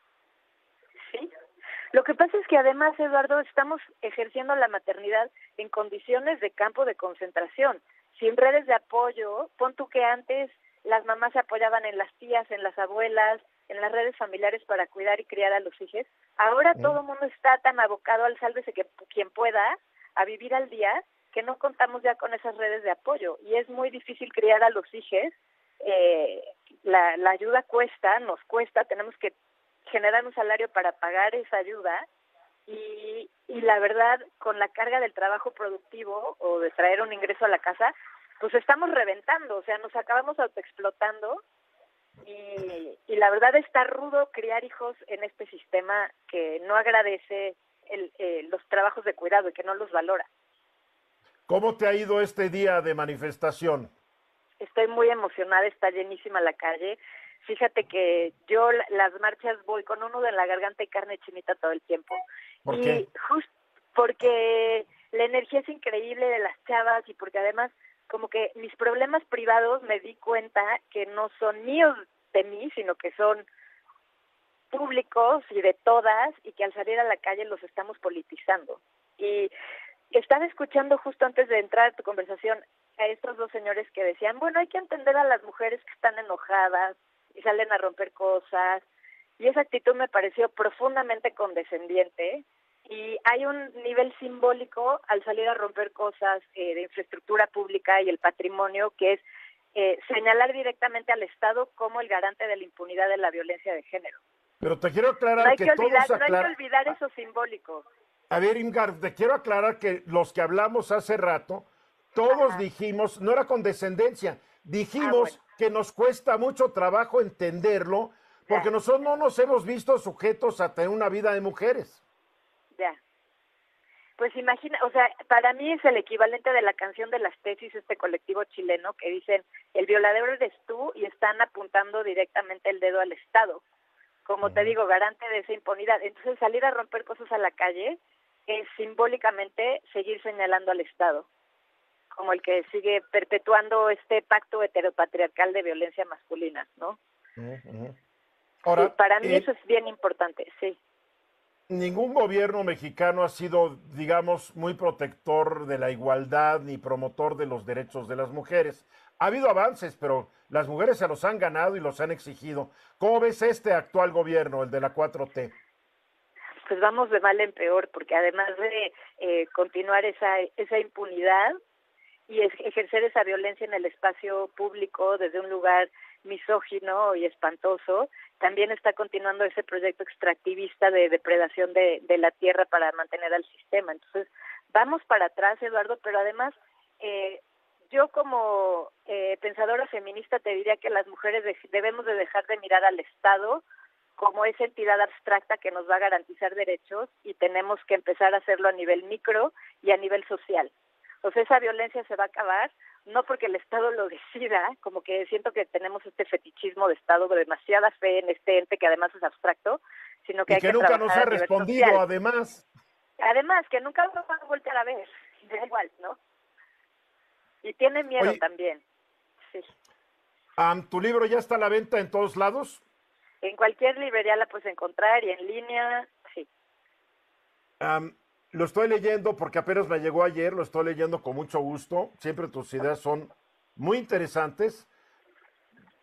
Lo que pasa es que además, Eduardo, estamos ejerciendo la maternidad en condiciones de campo de concentración, sin redes de apoyo. Pon tú que antes las mamás se apoyaban en las tías, en las abuelas, en las redes familiares para cuidar y criar a los hijos. Ahora todo el mundo está tan abocado al sálvese que quien pueda, a vivir al día, que no contamos ya con esas redes de apoyo. Y es muy difícil criar a los hijos. Eh, la, la ayuda cuesta, nos cuesta, tenemos que generar un salario para pagar esa ayuda y, y la verdad con la carga del trabajo productivo o de traer un ingreso a la casa pues estamos reventando o sea nos acabamos autoexplotando y, y la verdad está rudo criar hijos en este sistema que no agradece el, eh, los trabajos de cuidado y que no los valora ¿Cómo te ha ido este día de manifestación? Estoy muy emocionada, está llenísima la calle. Fíjate que yo las marchas voy con uno de la garganta y carne chinita todo el tiempo. ¿Por y qué? justo porque la energía es increíble de las chavas y porque además como que mis problemas privados me di cuenta que no son míos de mí, sino que son públicos y de todas y que al salir a la calle los estamos politizando. Y estaba escuchando justo antes de entrar a tu conversación a estos dos señores que decían, bueno, hay que entender a las mujeres que están enojadas y salen a romper cosas. Y esa actitud me pareció profundamente condescendiente. Y hay un nivel simbólico al salir a romper cosas eh, de infraestructura pública y el patrimonio que es eh, señalar directamente al Estado como el garante de la impunidad de la violencia de género. Pero te quiero aclarar no hay que, que, olvidar, todos no hay que olvidar eso simbólico. A ver, Imgar, te quiero aclarar que los que hablamos hace rato, todos Ajá. dijimos, no era condescendencia, dijimos Ah, bueno. que nos cuesta mucho trabajo entenderlo, porque Ya. nosotros no nos hemos visto sujetos a tener una vida de mujeres. Ya. Pues imagina, o sea, para mí es el equivalente de la canción de las tesis, este colectivo chileno, que dicen, el violador eres tú y están apuntando directamente el dedo al Estado, como te digo, garante de esa impunidad. Entonces salir a romper cosas a la calle es simbólicamente seguir señalando al Estado, como el que sigue perpetuando este pacto heteropatriarcal de violencia masculina, ¿no? Ahora, Sí, para mí eh, eso es bien importante, sí. ningún gobierno mexicano ha sido, digamos, muy protector de la igualdad ni promotor de los derechos de las mujeres. Ha habido avances, pero las mujeres se los han ganado y los han exigido. ¿Cómo ves este actual gobierno, el de la 4T? Pues vamos de mal en peor, porque además de eh, continuar esa, esa impunidad y es- ejercer esa violencia en el espacio público desde un lugar misógino y espantoso, también está continuando ese proyecto extractivista de depredación de, de la tierra para mantener al sistema. Entonces, vamos para atrás, Eduardo, pero además, eh, yo como eh, pensadora feminista te diría que las mujeres de- debemos de dejar de mirar al Estado como esa entidad abstracta que nos va a garantizar derechos y tenemos que empezar a hacerlo a nivel micro y a nivel social. Sea, esa violencia se va a acabar, no porque el Estado lo decida, como que siento que tenemos este fetichismo de Estado, de demasiada fe en este ente que además es abstracto, sino que Y hay que que, nunca nos ha respondido, social. además. Además, que nunca lo van a volver a ver, da igual, ¿no? Y tiene miedo Oye. también, sí. Am, ¿Tu libro ya está a la venta en todos lados? En cualquier librería la puedes encontrar y en línea, sí. Lo estoy leyendo porque apenas me llegó ayer, lo estoy leyendo con mucho gusto. Siempre tus ideas son muy interesantes.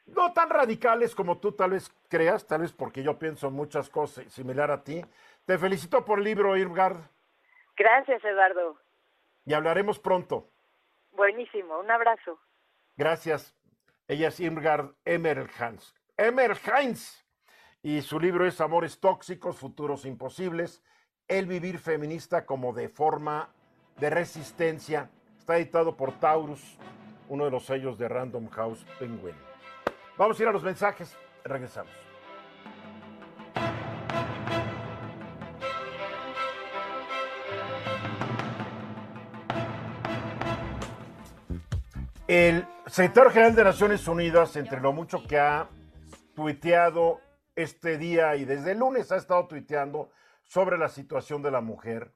No tan radicales como tú tal vez creas, tal vez porque yo pienso muchas cosas similar a ti. Te felicito por el libro, Irmgard, Gracias, Eduardo. y hablaremos pronto. Buenísimo, un abrazo. Gracias. Ella es Irmgard Emerhans. Emerhans. Y su libro es Amores Tóxicos, Futuros Imposibles. El vivir feminista como de forma de resistencia. Está editado por Taurus, uno de los sellos de Random House Penguin. Vamos a ir a los mensajes. Regresamos. El secretario general de Naciones Unidas, entre lo mucho que ha tuiteado este día y desde el lunes ha estado tuiteando sobre la situación de la mujer,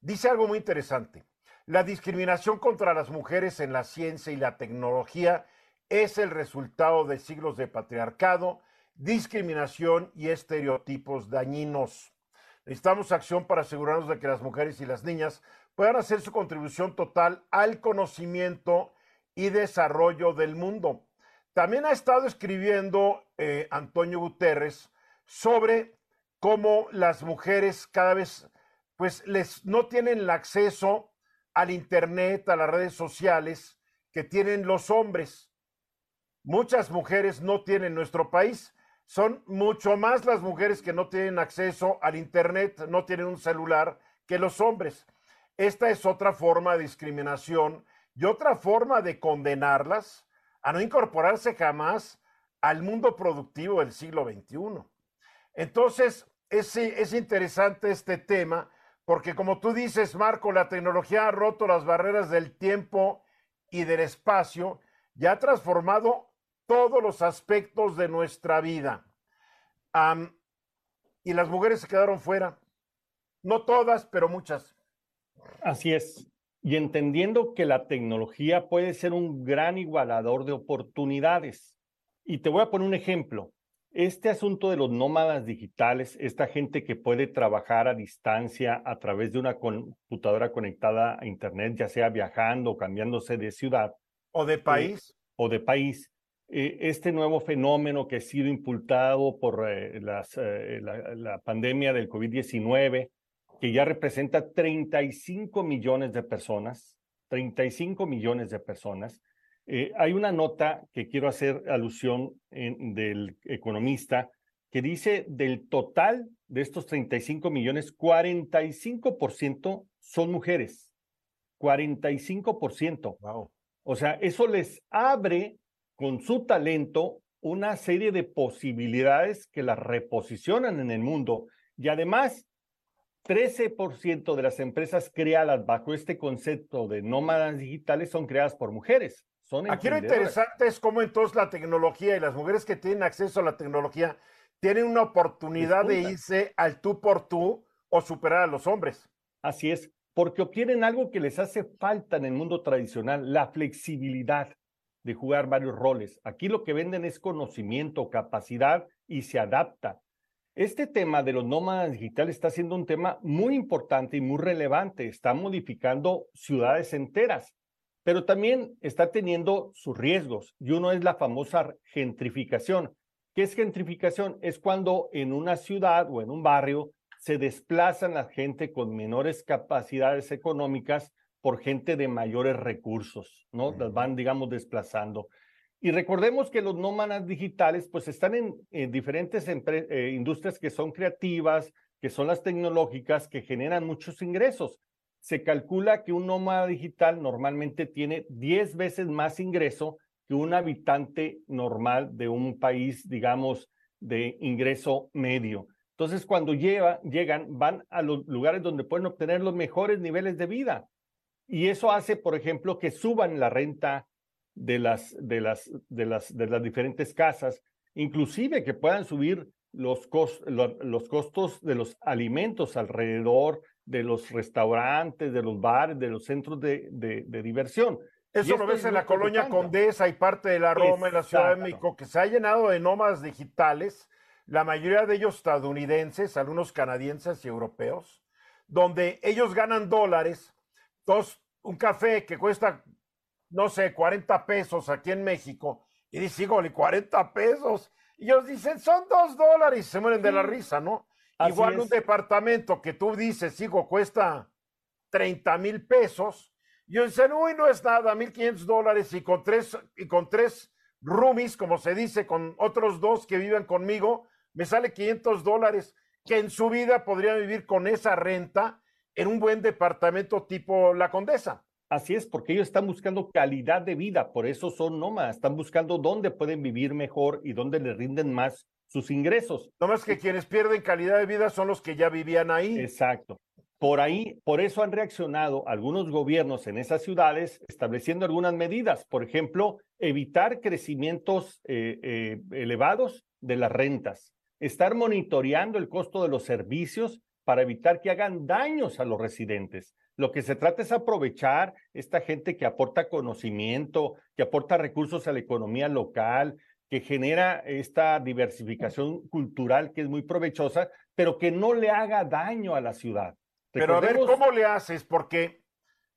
dice algo muy interesante. La discriminación contra las mujeres en la ciencia y la tecnología es el resultado de siglos de patriarcado, discriminación y estereotipos dañinos. Necesitamos acción para asegurarnos de que las mujeres y las niñas puedan hacer su contribución total al conocimiento y desarrollo del mundo. También ha estado escribiendo eh, Antonio Guterres sobre cómo las mujeres cada vez pues les no tienen el acceso al internet, a las redes sociales que tienen los hombres. Muchas mujeres no tienen en nuestro país. Son mucho más las mujeres que no tienen acceso al internet, no tienen un celular que los hombres. Esta es otra forma de discriminación y otra forma de condenarlas a no incorporarse jamás al mundo productivo del siglo XXI. Entonces, es, es interesante este tema porque como tú dices, Marco, la tecnología ha roto las barreras del tiempo y del espacio y ha transformado todos los aspectos de nuestra vida. Y las mujeres se quedaron fuera. No todas, pero muchas. Así es. Y entendiendo que la tecnología puede ser un gran igualador de oportunidades. Y te voy a poner un ejemplo. este asunto de los nómadas digitales, esta gente que puede trabajar a distancia a través de una computadora conectada a Internet, ya sea viajando o cambiándose de ciudad. O de país. o de país. este nuevo fenómeno que ha sido impulsado por las, la, la pandemia del COVID-19, que ya representa 35 millones de personas, 35 millones de personas. Eh, hay una nota que quiero hacer alusión en, del economista que dice del total de estos 35 millones, 45% son mujeres. 45%. Wow. O sea, eso les abre con su talento una serie de posibilidades que las reposicionan en el mundo. Y además, 13% de las empresas creadas bajo este concepto de nómadas digitales son creadas por mujeres. Son Aquí lo interesante es cómo entonces la tecnología y las mujeres que tienen acceso a la tecnología tienen una oportunidad de irse al tú por tú o superar a los hombres. Así es, porque obtienen algo que les hace falta en el mundo tradicional, la flexibilidad de jugar varios roles. Aquí lo que venden es conocimiento, capacidad y se adapta. Este tema de los nómadas digitales está siendo un tema muy importante y muy relevante. Está modificando ciudades enteras, pero también está teniendo sus riesgos. Y uno es la famosa gentrificación. ¿Qué es gentrificación? Es cuando en una ciudad o en un barrio se desplazan la gente con menores capacidades económicas por gente de mayores recursos, ¿no? Las van, digamos, desplazando. Y recordemos que los nómadas digitales pues están en, diferentes eh, industrias que son creativas, que son las tecnológicas, que generan muchos ingresos. Se calcula que un nómada digital normalmente tiene 10 veces más ingreso que un habitante normal de un país, digamos, de ingreso medio. Entonces, cuando llegan, van a los lugares donde pueden obtener los mejores niveles de vida. Y eso hace, por ejemplo, que suban la renta de las, de las, de las, de las diferentes casas, inclusive que puedan subir los, los costos de los alimentos alrededor de los restaurantes, de los bares, de los centros de, de, diversión. Eso lo ves en la colonia Condesa y parte de la Roma, en la Ciudad de México, que se ha llenado de nómadas digitales, la mayoría de ellos estadounidenses, algunos canadienses y europeos, donde ellos ganan dólares. Entonces, un café que cuesta no sé, 40 pesos aquí en México. Y dice, híjole, 40 pesos. Y ellos dicen, son dos dólares. Y se mueren de la risa, ¿no? Igual un departamento que tú dices, hijo, cuesta 30 mil pesos. Y dicen, uy, no es nada, 1.500 dólares. Y con tres, y con tres roomies, como se dice, con otros dos que viven conmigo, me sale 500 dólares, que en su vida podrían vivir con esa renta en un buen departamento tipo La Condesa. Así es, porque ellos están buscando calidad de vida, por eso son nómadas, están buscando dónde pueden vivir mejor y dónde les rinden más sus ingresos. No más que quienes pierden calidad de vida son los que ya vivían ahí. Exacto. Por ahí, por eso han reaccionado algunos gobiernos en esas ciudades estableciendo algunas medidas. Por ejemplo, evitar crecimientos eh, eh, elevados de las rentas, estar monitoreando el costo de los servicios para evitar que hagan daños a los residentes. Lo que se trata es aprovechar esta gente que aporta conocimiento, que aporta recursos a la economía local, que genera esta diversificación cultural que es muy provechosa, pero que no le haga daño a la ciudad. Pero a ver, ¿cómo le haces? Porque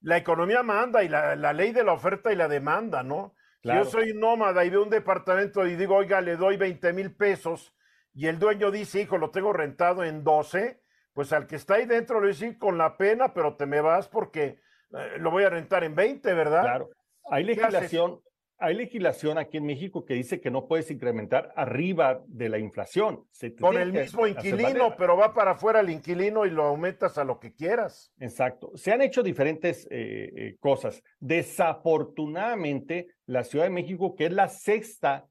la economía manda y la, ley de la oferta y la demanda, ¿no? Si yo soy nómada y veo un departamento y digo, oiga, le doy 20 mil pesos y el dueño dice, hijo, lo tengo rentado en 12, pues al que está ahí dentro le dice con la pena, pero te me vas porque eh, lo voy a rentar en 20, ¿verdad? Claro. Hay legislación, hay legislación aquí en México que dice que no puedes incrementar arriba de la inflación. con el mismo inquilino, pero va para afuera el inquilino y lo aumentas a lo que quieras. Exacto. Se han hecho diferentes eh, eh, cosas. Desafortunadamente, la Ciudad de México, que es la sexta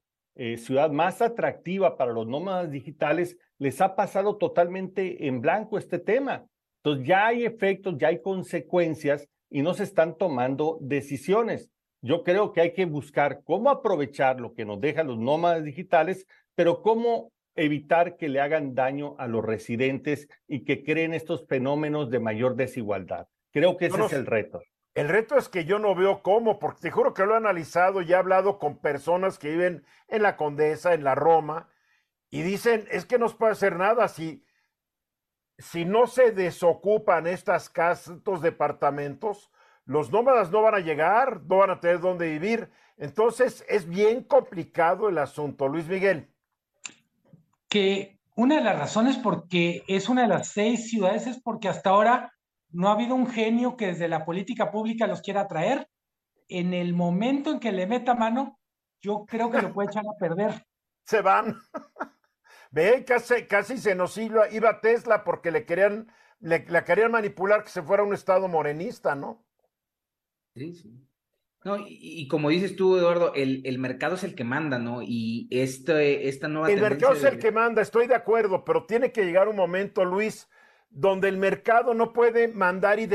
ciudad más atractiva para los nómadas digitales, les ha pasado totalmente en blanco este tema. Entonces ya hay efectos, ya hay consecuencias y no se están tomando decisiones. Yo creo que hay que buscar cómo aprovechar lo que nos dejan los nómadas digitales, pero cómo evitar que le hagan daño a los residentes y que creen estos fenómenos de mayor desigualdad. Creo que ese es el reto. El reto es que yo no veo cómo, porque te juro que lo he analizado y he hablado con personas que viven en la Condesa, en la Roma, y dicen, es que no se puede hacer nada si, si no se desocupan estas casas, estos departamentos, los nómadas no van a llegar, no van a tener dónde vivir. Entonces es bien complicado el asunto, Luis Miguel. Que una de las razones porque es una de las seis ciudades es porque hasta ahora no ha habido un genio que desde la política pública los quiera traer. En el momento en que le meta mano, yo creo que lo puede echar a perder. Se van. Ve, casi, casi se nos iba, iba Tesla porque le querían, le, querían manipular que se fuera un estado morenista, ¿no? Sí, sí. No, y, como dices tú, Eduardo, el, el, mercado es el que manda, ¿no? Y este, esta nueva. El mercado es el que manda, estoy de acuerdo, pero tiene que llegar un momento, Luis, donde el mercado no puede mandar y,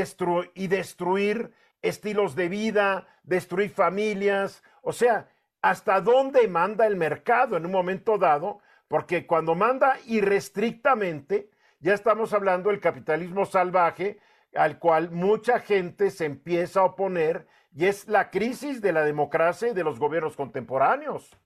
y destruir estilos de vida, destruir familias. O sea, ¿hasta dónde manda el mercado en un momento dado? Porque cuando manda irrestrictamente, ya estamos hablando del capitalismo salvaje al cual mucha gente se empieza a oponer y es la crisis de la democracia y de los gobiernos contemporáneos.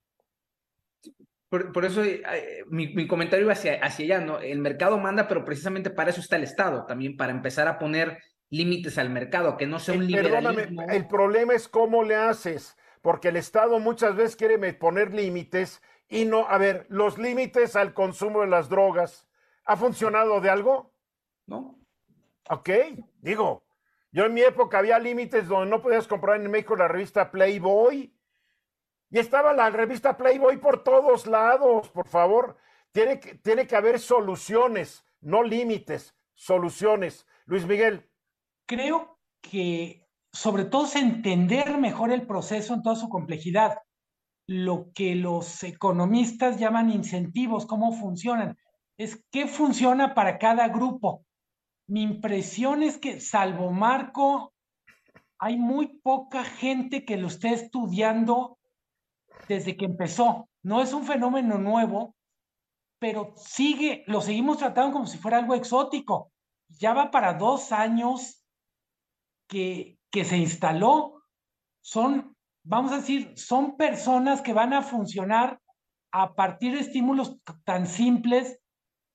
Por, eso eh, mi, comentario iba hacia, hacia allá, ¿no? El mercado manda, pero precisamente para eso está el Estado, también para empezar a poner límites al mercado, que no sea un liberalismo. el problema es cómo le haces, porque el Estado muchas veces quiere poner límites y no, a ver, los límites al consumo de las drogas, ¿ha funcionado de algo? No. Ok, digo, yo en mi época había límites donde no podías comprar en México la revista Playboy y estaba la revista Playboy por todos lados, por favor. Tiene que, tiene que haber soluciones, no límites, soluciones. Luis Miguel. Creo que sobre todo es entender mejor el proceso en toda su complejidad. Lo que los economistas llaman incentivos, cómo funcionan. Es qué funciona para cada grupo. Mi impresión es que, salvo Marco, hay muy poca gente que lo esté estudiando desde que empezó. No es un fenómeno nuevo, pero sigue, lo seguimos tratando como si fuera algo exótico. Ya va para dos años que, que se instaló. Son, vamos a decir, son personas que van a funcionar a partir de estímulos tan simples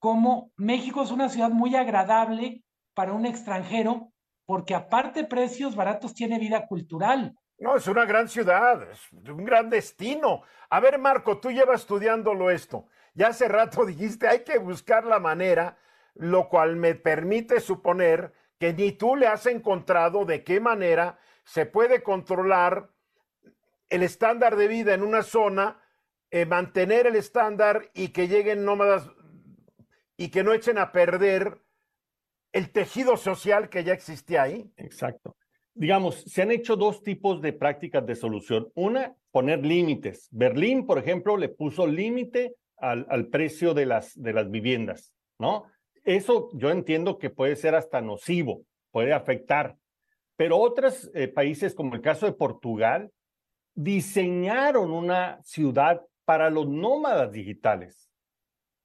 como México es una ciudad muy agradable para un extranjero, porque aparte precios baratos tiene vida cultural. No, es una gran ciudad, es un gran destino. A ver, Marco, tú llevas estudiándolo esto. Ya hace rato dijiste, hay que buscar la manera, lo cual me permite suponer que ni tú le has encontrado de qué manera se puede controlar el estándar de vida en una zona, eh, mantener el estándar y que lleguen nómadas y que no echen a perder el tejido social que ya existía ahí. Exacto digamos, se han hecho dos tipos de prácticas de solución. Una, poner límites. Berlín, por ejemplo, le puso límite al, al, precio de las, de las viviendas, ¿no? Eso yo entiendo que puede ser hasta nocivo, puede afectar. Pero otros eh, países, como el caso de Portugal, diseñaron una ciudad para los nómadas digitales,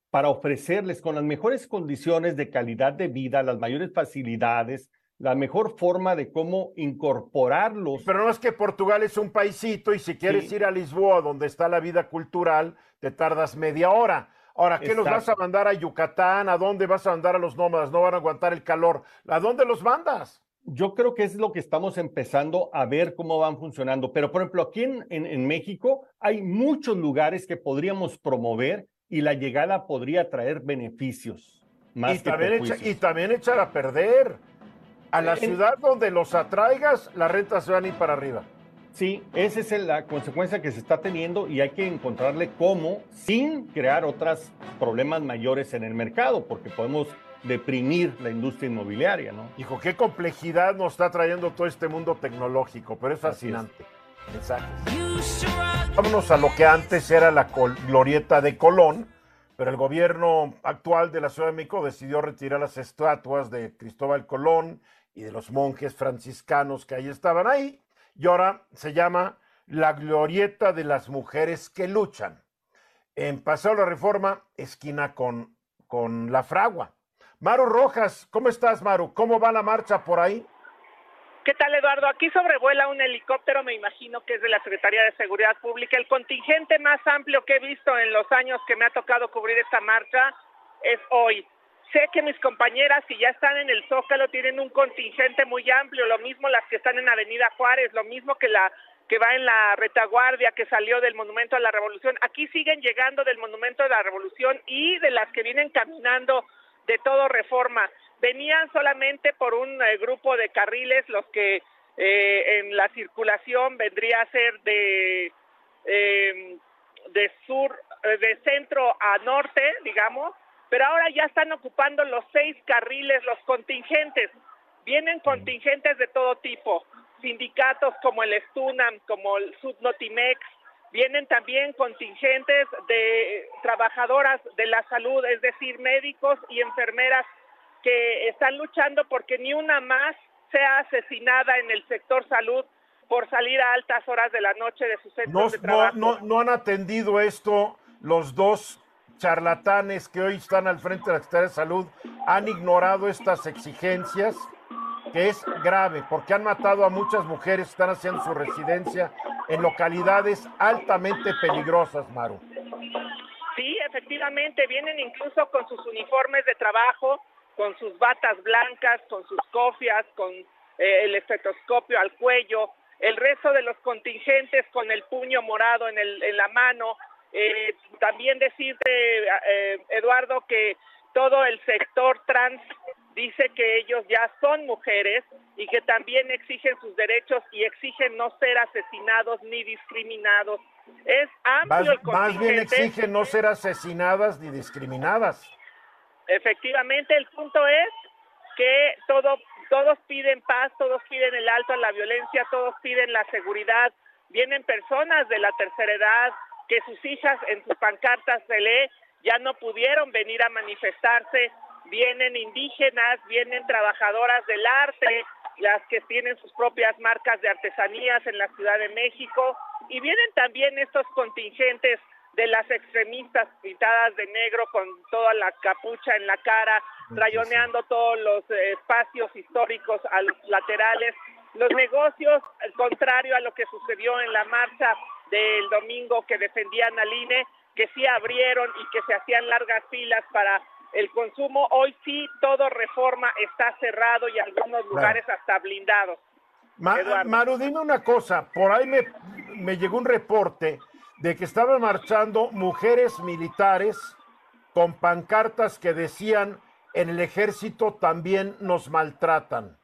para ofrecerles con las mejores condiciones de calidad de vida, las mayores facilidades, la mejor forma de cómo incorporarlos. Pero no es que Portugal es un paisito y si quieres ir a Lisboa, donde está la vida cultural, te tardas media hora. Ahora, ¿qué los vas a mandar a Yucatán? ¿A dónde vas a mandar a los nómadas? No van a aguantar el calor. ¿A dónde los mandas? Yo creo que es lo que estamos empezando a ver cómo van funcionando. Pero, por ejemplo, aquí en, en México hay muchos lugares que podríamos promover y la llegada podría traer beneficios. Más y, también y también echar a perder a la ciudad donde los atraigas, las rentas se van a ir para arriba. Sí, esa es la consecuencia que se está teniendo y hay que encontrarle cómo sin crear otros problemas mayores en el mercado, porque podemos deprimir la industria inmobiliaria, ¿no? Hijo, qué complejidad nos está trayendo todo este mundo tecnológico, pero es fascinante. Vámonos a lo que antes era la glorieta de Colón, pero el gobierno actual de la Ciudad de México decidió retirar las estatuas de Cristóbal Colón y de los monjes franciscanos que ahí estaban ahí, y ahora se llama la glorieta de las mujeres que luchan. En Paseo la Reforma, esquina con, con La Fragua. Maru Rojas, ¿cómo estás, Maru? ¿Cómo va la marcha por ahí? ¿Qué tal, Eduardo? Aquí sobrevuela un helicóptero, me imagino que es de la Secretaría de Seguridad Pública. El contingente más amplio que he visto en los años que me ha tocado cubrir esta marcha es hoy. Sé que mis compañeras, si ya están en el Zócalo, tienen un contingente muy amplio, lo mismo las que están en Avenida Juárez, lo mismo que la que va en la retaguardia que salió del Monumento a la Revolución. Aquí siguen llegando del Monumento a la Revolución y de las que vienen caminando de todo reforma. Venían solamente por un eh, grupo de carriles, los que eh, en la circulación vendría a ser de, eh, de sur, de centro a norte, digamos, pero ahora ya están ocupando los seis carriles, los contingentes. Vienen contingentes de todo tipo, sindicatos como el Estunam, como el Subnotimex, vienen también contingentes de trabajadoras de la salud, es decir, médicos y enfermeras que están luchando porque ni una más sea asesinada en el sector salud por salir a altas horas de la noche de su centro de trabajo. No, no, no han atendido esto los dos charlatanes que hoy están al frente de la Secretaría de Salud, han ignorado estas exigencias que es grave porque han matado a muchas mujeres que están haciendo su residencia en localidades altamente peligrosas, Maru. Sí, efectivamente, vienen incluso con sus uniformes de trabajo, con sus batas blancas, con sus cofias, con eh, el estetoscopio al cuello, el resto de los contingentes con el puño morado en, el, en la mano. Eh, también decirte, eh, Eduardo, que todo el sector trans dice que ellos ya son mujeres y que también exigen sus derechos y exigen no ser asesinados ni discriminados. Es amplio el Más bien exigen no ser asesinadas ni discriminadas. Efectivamente, el punto es que todo, todos piden paz, todos piden el alto a la violencia, todos piden la seguridad. Vienen personas de la tercera edad que sus hijas en sus pancartas se lee ya no pudieron venir a manifestarse, vienen indígenas, vienen trabajadoras del arte, las que tienen sus propias marcas de artesanías en la Ciudad de México, y vienen también estos contingentes de las extremistas pintadas de negro con toda la capucha en la cara, rayoneando todos los espacios históricos a los laterales. Los negocios, al contrario a lo que sucedió en la marcha del domingo que defendían al INE, que sí abrieron y que se hacían largas filas para el consumo. Hoy sí todo reforma está cerrado y algunos lugares hasta blindados. Maru, dime una cosa, por ahí me, me llegó un reporte de que estaban marchando mujeres militares con pancartas que decían en el ejército también nos maltratan.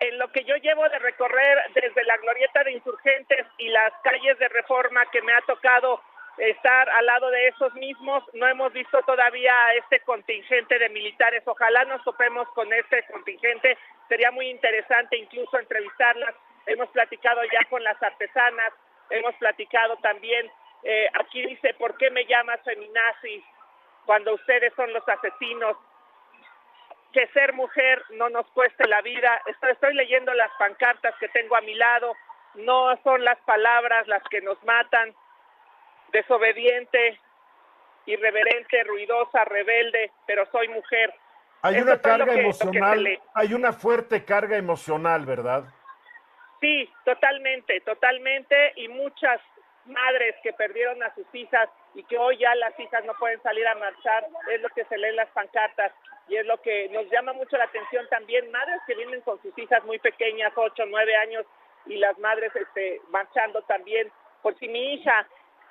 En lo que yo llevo de recorrer desde la glorieta de insurgentes y las calles de reforma que me ha tocado estar al lado de esos mismos. No hemos visto todavía a este contingente de militares. Ojalá nos topemos con este contingente. Sería muy interesante incluso entrevistarlas. Hemos platicado ya con las artesanas, hemos platicado también. Eh, aquí dice, ¿por qué me llamas feminazis cuando ustedes son los asesinos? Que ser mujer no nos cueste la vida. Estoy, estoy leyendo las pancartas que tengo a mi lado. No son las palabras las que nos matan desobediente, irreverente, ruidosa, rebelde, pero soy mujer. Hay una carga emocional, hay una fuerte carga emocional, ¿verdad? Sí, totalmente, totalmente, y muchas madres que perdieron a sus hijas y que hoy ya las hijas no pueden salir a marchar, es lo que se lee en las pancartas y es lo que nos llama mucho la atención también, madres que vienen con sus hijas muy pequeñas, ocho, nueve años, y las madres este, marchando también, por si mi hija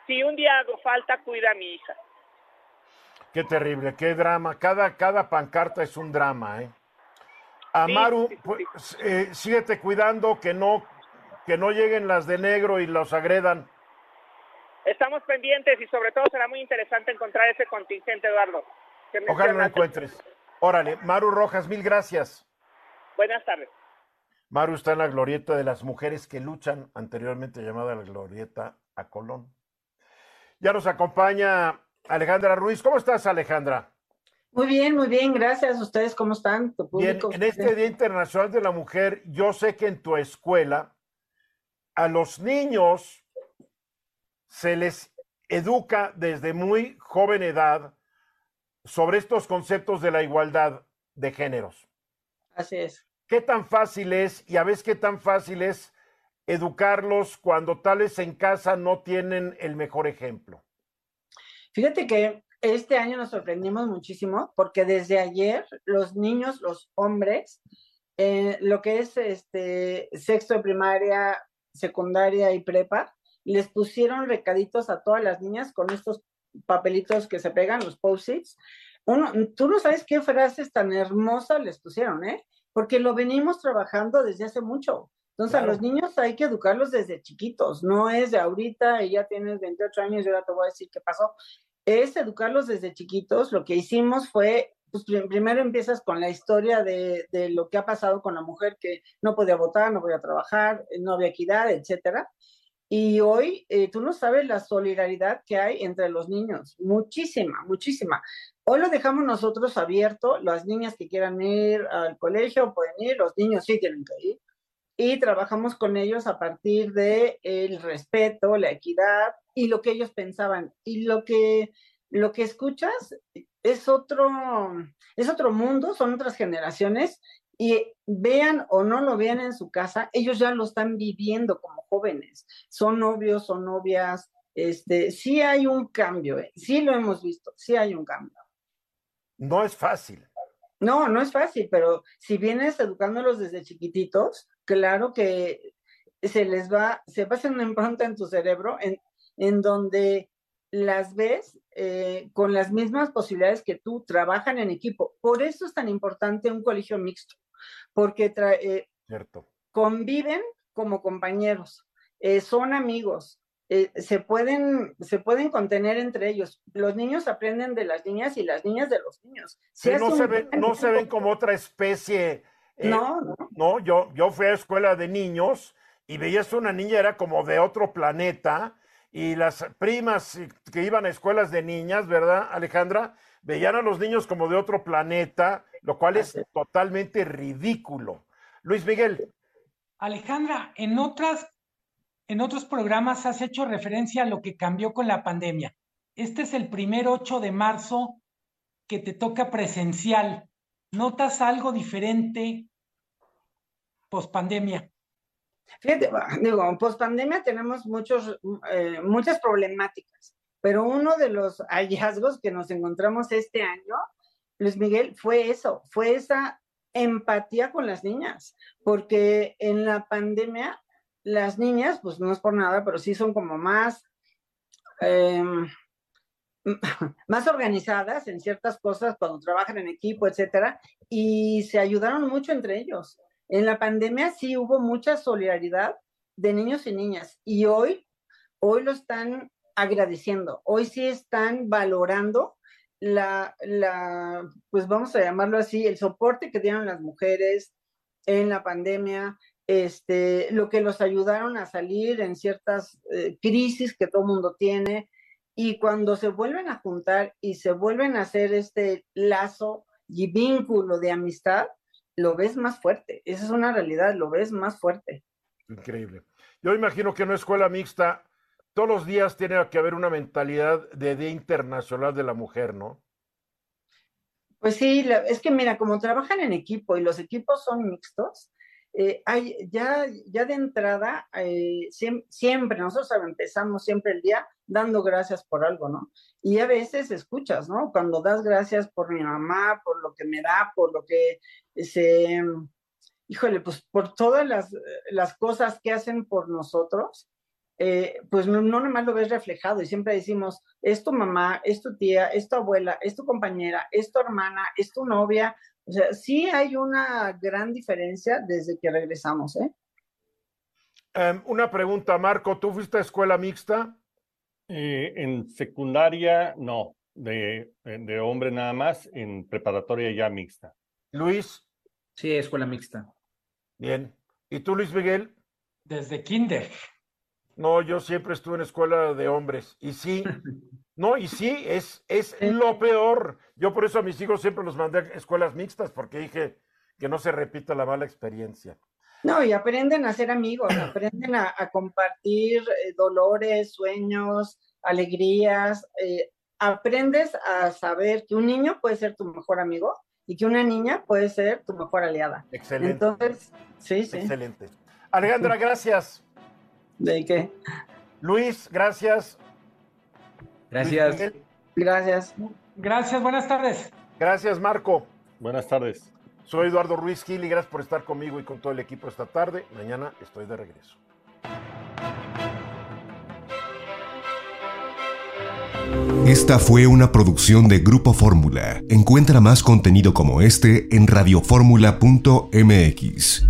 si un día hago falta, cuida a mi hija. Qué terrible, qué drama. Cada, cada pancarta es un drama, ¿eh? Amaru, pues, eh, síguete cuidando que no, que no lleguen las de negro y los agredan. Estamos pendientes y sobre todo será muy interesante encontrar ese contingente, Eduardo. Ojalá lo encuentres. Órale, Maru Rojas, mil gracias. Buenas tardes. Maru está en la glorieta de las mujeres que luchan, anteriormente llamada la glorieta a Colón. Ya nos acompaña Alejandra Ruiz. ¿Cómo estás, Alejandra? Muy bien, muy bien, gracias. ¿Ustedes cómo están? bien, en este Día Internacional de la Mujer, yo sé que en tu escuela a los niños se les educa desde muy joven edad sobre estos conceptos de la igualdad de géneros. Así es. ¿qué tan fácil es y a veces qué tan fácil es educarlos cuando tales en casa no tienen el mejor ejemplo? Fíjate que este año nos sorprendimos muchísimo porque desde ayer los niños, los hombres, eh, lo que es este sexto de primaria, secundaria y prepa, les pusieron recaditos a todas las niñas con estos papelitos que se pegan, los post-its. Uno, tú no sabes qué frases tan hermosas les pusieron, ¿eh? Porque lo venimos trabajando desde hace mucho. Entonces, a los niños hay que educarlos desde chiquitos, no es de ahorita y ya tienes 28 años y ahora te voy a decir qué pasó. Es educarlos desde chiquitos. Lo que hicimos fue, pues primero empiezas con la historia de, de lo que ha pasado con la mujer que no podía votar, no podía trabajar, no había equidad, etcétera. Y hoy eh, tú no sabes la solidaridad que hay entre los niños, muchísima, muchísima. Hoy lo dejamos nosotros abierto, las niñas que quieran ir al colegio pueden ir, los niños sí tienen que ir. Y trabajamos con ellos a partir de el respeto, la equidad y lo que ellos pensaban. Y lo que, lo que escuchas es otro, es otro mundo, son otras generaciones y vean o no lo vean en su casa, ellos ya lo están viviendo como jóvenes, son novios, son novias, este, sí hay un cambio, eh, sí lo hemos visto, sí hay un cambio. No es fácil. No, no es fácil, pero si vienes educándolos desde chiquititos, claro que se les va, se va a hacer una impronta en tu cerebro en, en donde las ves eh, con las mismas posibilidades que tú, trabajan en equipo. Por eso es tan importante un colegio mixto porque eh, conviven como compañeros, eh, son amigos, eh, se, pueden, se pueden contener entre ellos. Los niños aprenden de las niñas y las niñas de los niños. no, se ven, no se ven como otra especie. no, no. No, yo, yo fui a escuela de niños y veías una niña, era como de otro planeta, y las primas que iban a escuelas de niñas, ¿verdad, Alejandra? Veían a los niños como de otro planeta, lo cual es totalmente ridículo. Luis Miguel. Alejandra, en otras en otros programas has hecho referencia a lo que cambió con la pandemia. Este es el primer 8 de marzo que te toca presencial. ¿Notas algo diferente post pandemia? Fíjate, digo, post pandemia tenemos muchos, eh, muchas problemáticas, pero uno de los hallazgos que nos encontramos este año Luis Miguel, fue eso, fue esa empatía con las niñas, porque en la pandemia las niñas, pues no es por nada, pero sí son como más, em, más organizadas en ciertas cosas cuando trabajan en equipo, etcétera, y se ayudaron mucho entre ellos. En la pandemia sí hubo mucha solidaridad de niños y niñas, y hoy, hoy lo están agradeciendo, hoy sí están valorando la, la, pues vamos a llamarlo así, el soporte que dieron las mujeres en la pandemia, este, lo que los ayudaron a salir en ciertas eh, crisis que todo mundo tiene, y cuando se vuelven a juntar y se vuelven a hacer este lazo y vínculo de amistad, lo ves más fuerte. Esa es una realidad, lo ves más fuerte. Increíble. Yo imagino que una escuela mixta todos los días tiene que haber una mentalidad de Día Internacional de la Mujer, ¿no? Pues sí, es que mira, como trabajan en equipo y los equipos son mixtos, eh, hay, ya, ya de entrada, eh, siempre, nosotros empezamos siempre el día dando gracias por algo, ¿no? Y a veces escuchas, ¿no? Cuando das gracias por mi mamá, por lo que me da, por lo que se, híjole, pues por todas las, las cosas que hacen por nosotros, eh, pues no, no nomás lo ves reflejado y siempre decimos, es tu mamá, es tu tía, es tu abuela, es tu compañera, es tu hermana, es tu novia. O sea, sí hay una gran diferencia desde que regresamos, ¿eh? Em, una pregunta, Marco, ¿tú fuiste a escuela mixta? Eh, en secundaria, no, de, de hombre nada más, en preparatoria ya mixta. Luis. Sí, escuela mixta. Bien. ¿Y tú, Luis Miguel? Desde kinder. No, yo siempre estuve en escuela de hombres. Y sí, no, y sí, es, es lo peor. Yo por eso a mis hijos siempre los mandé a escuelas mixtas, porque dije que no se repita la mala experiencia. No, y aprenden a ser amigos, aprenden a, compartir eh, dolores, sueños, alegrías. Eh, aprendes a saber que un niño puede ser tu mejor amigo y que una niña puede ser tu mejor aliada. Excelente. Entonces, sí, sí. Excelente. Alejandra, gracias. ¿De qué? Luis, gracias. Gracias. Gracias. Gracias, buenas tardes. Gracias, Marco. Buenas tardes. Soy Eduardo Ruiz Gil y gracias por estar conmigo y con todo el equipo esta tarde. Mañana estoy de regreso. Esta fue una producción de Grupo Fórmula. Encuentra más contenido como este en radioformula.mx.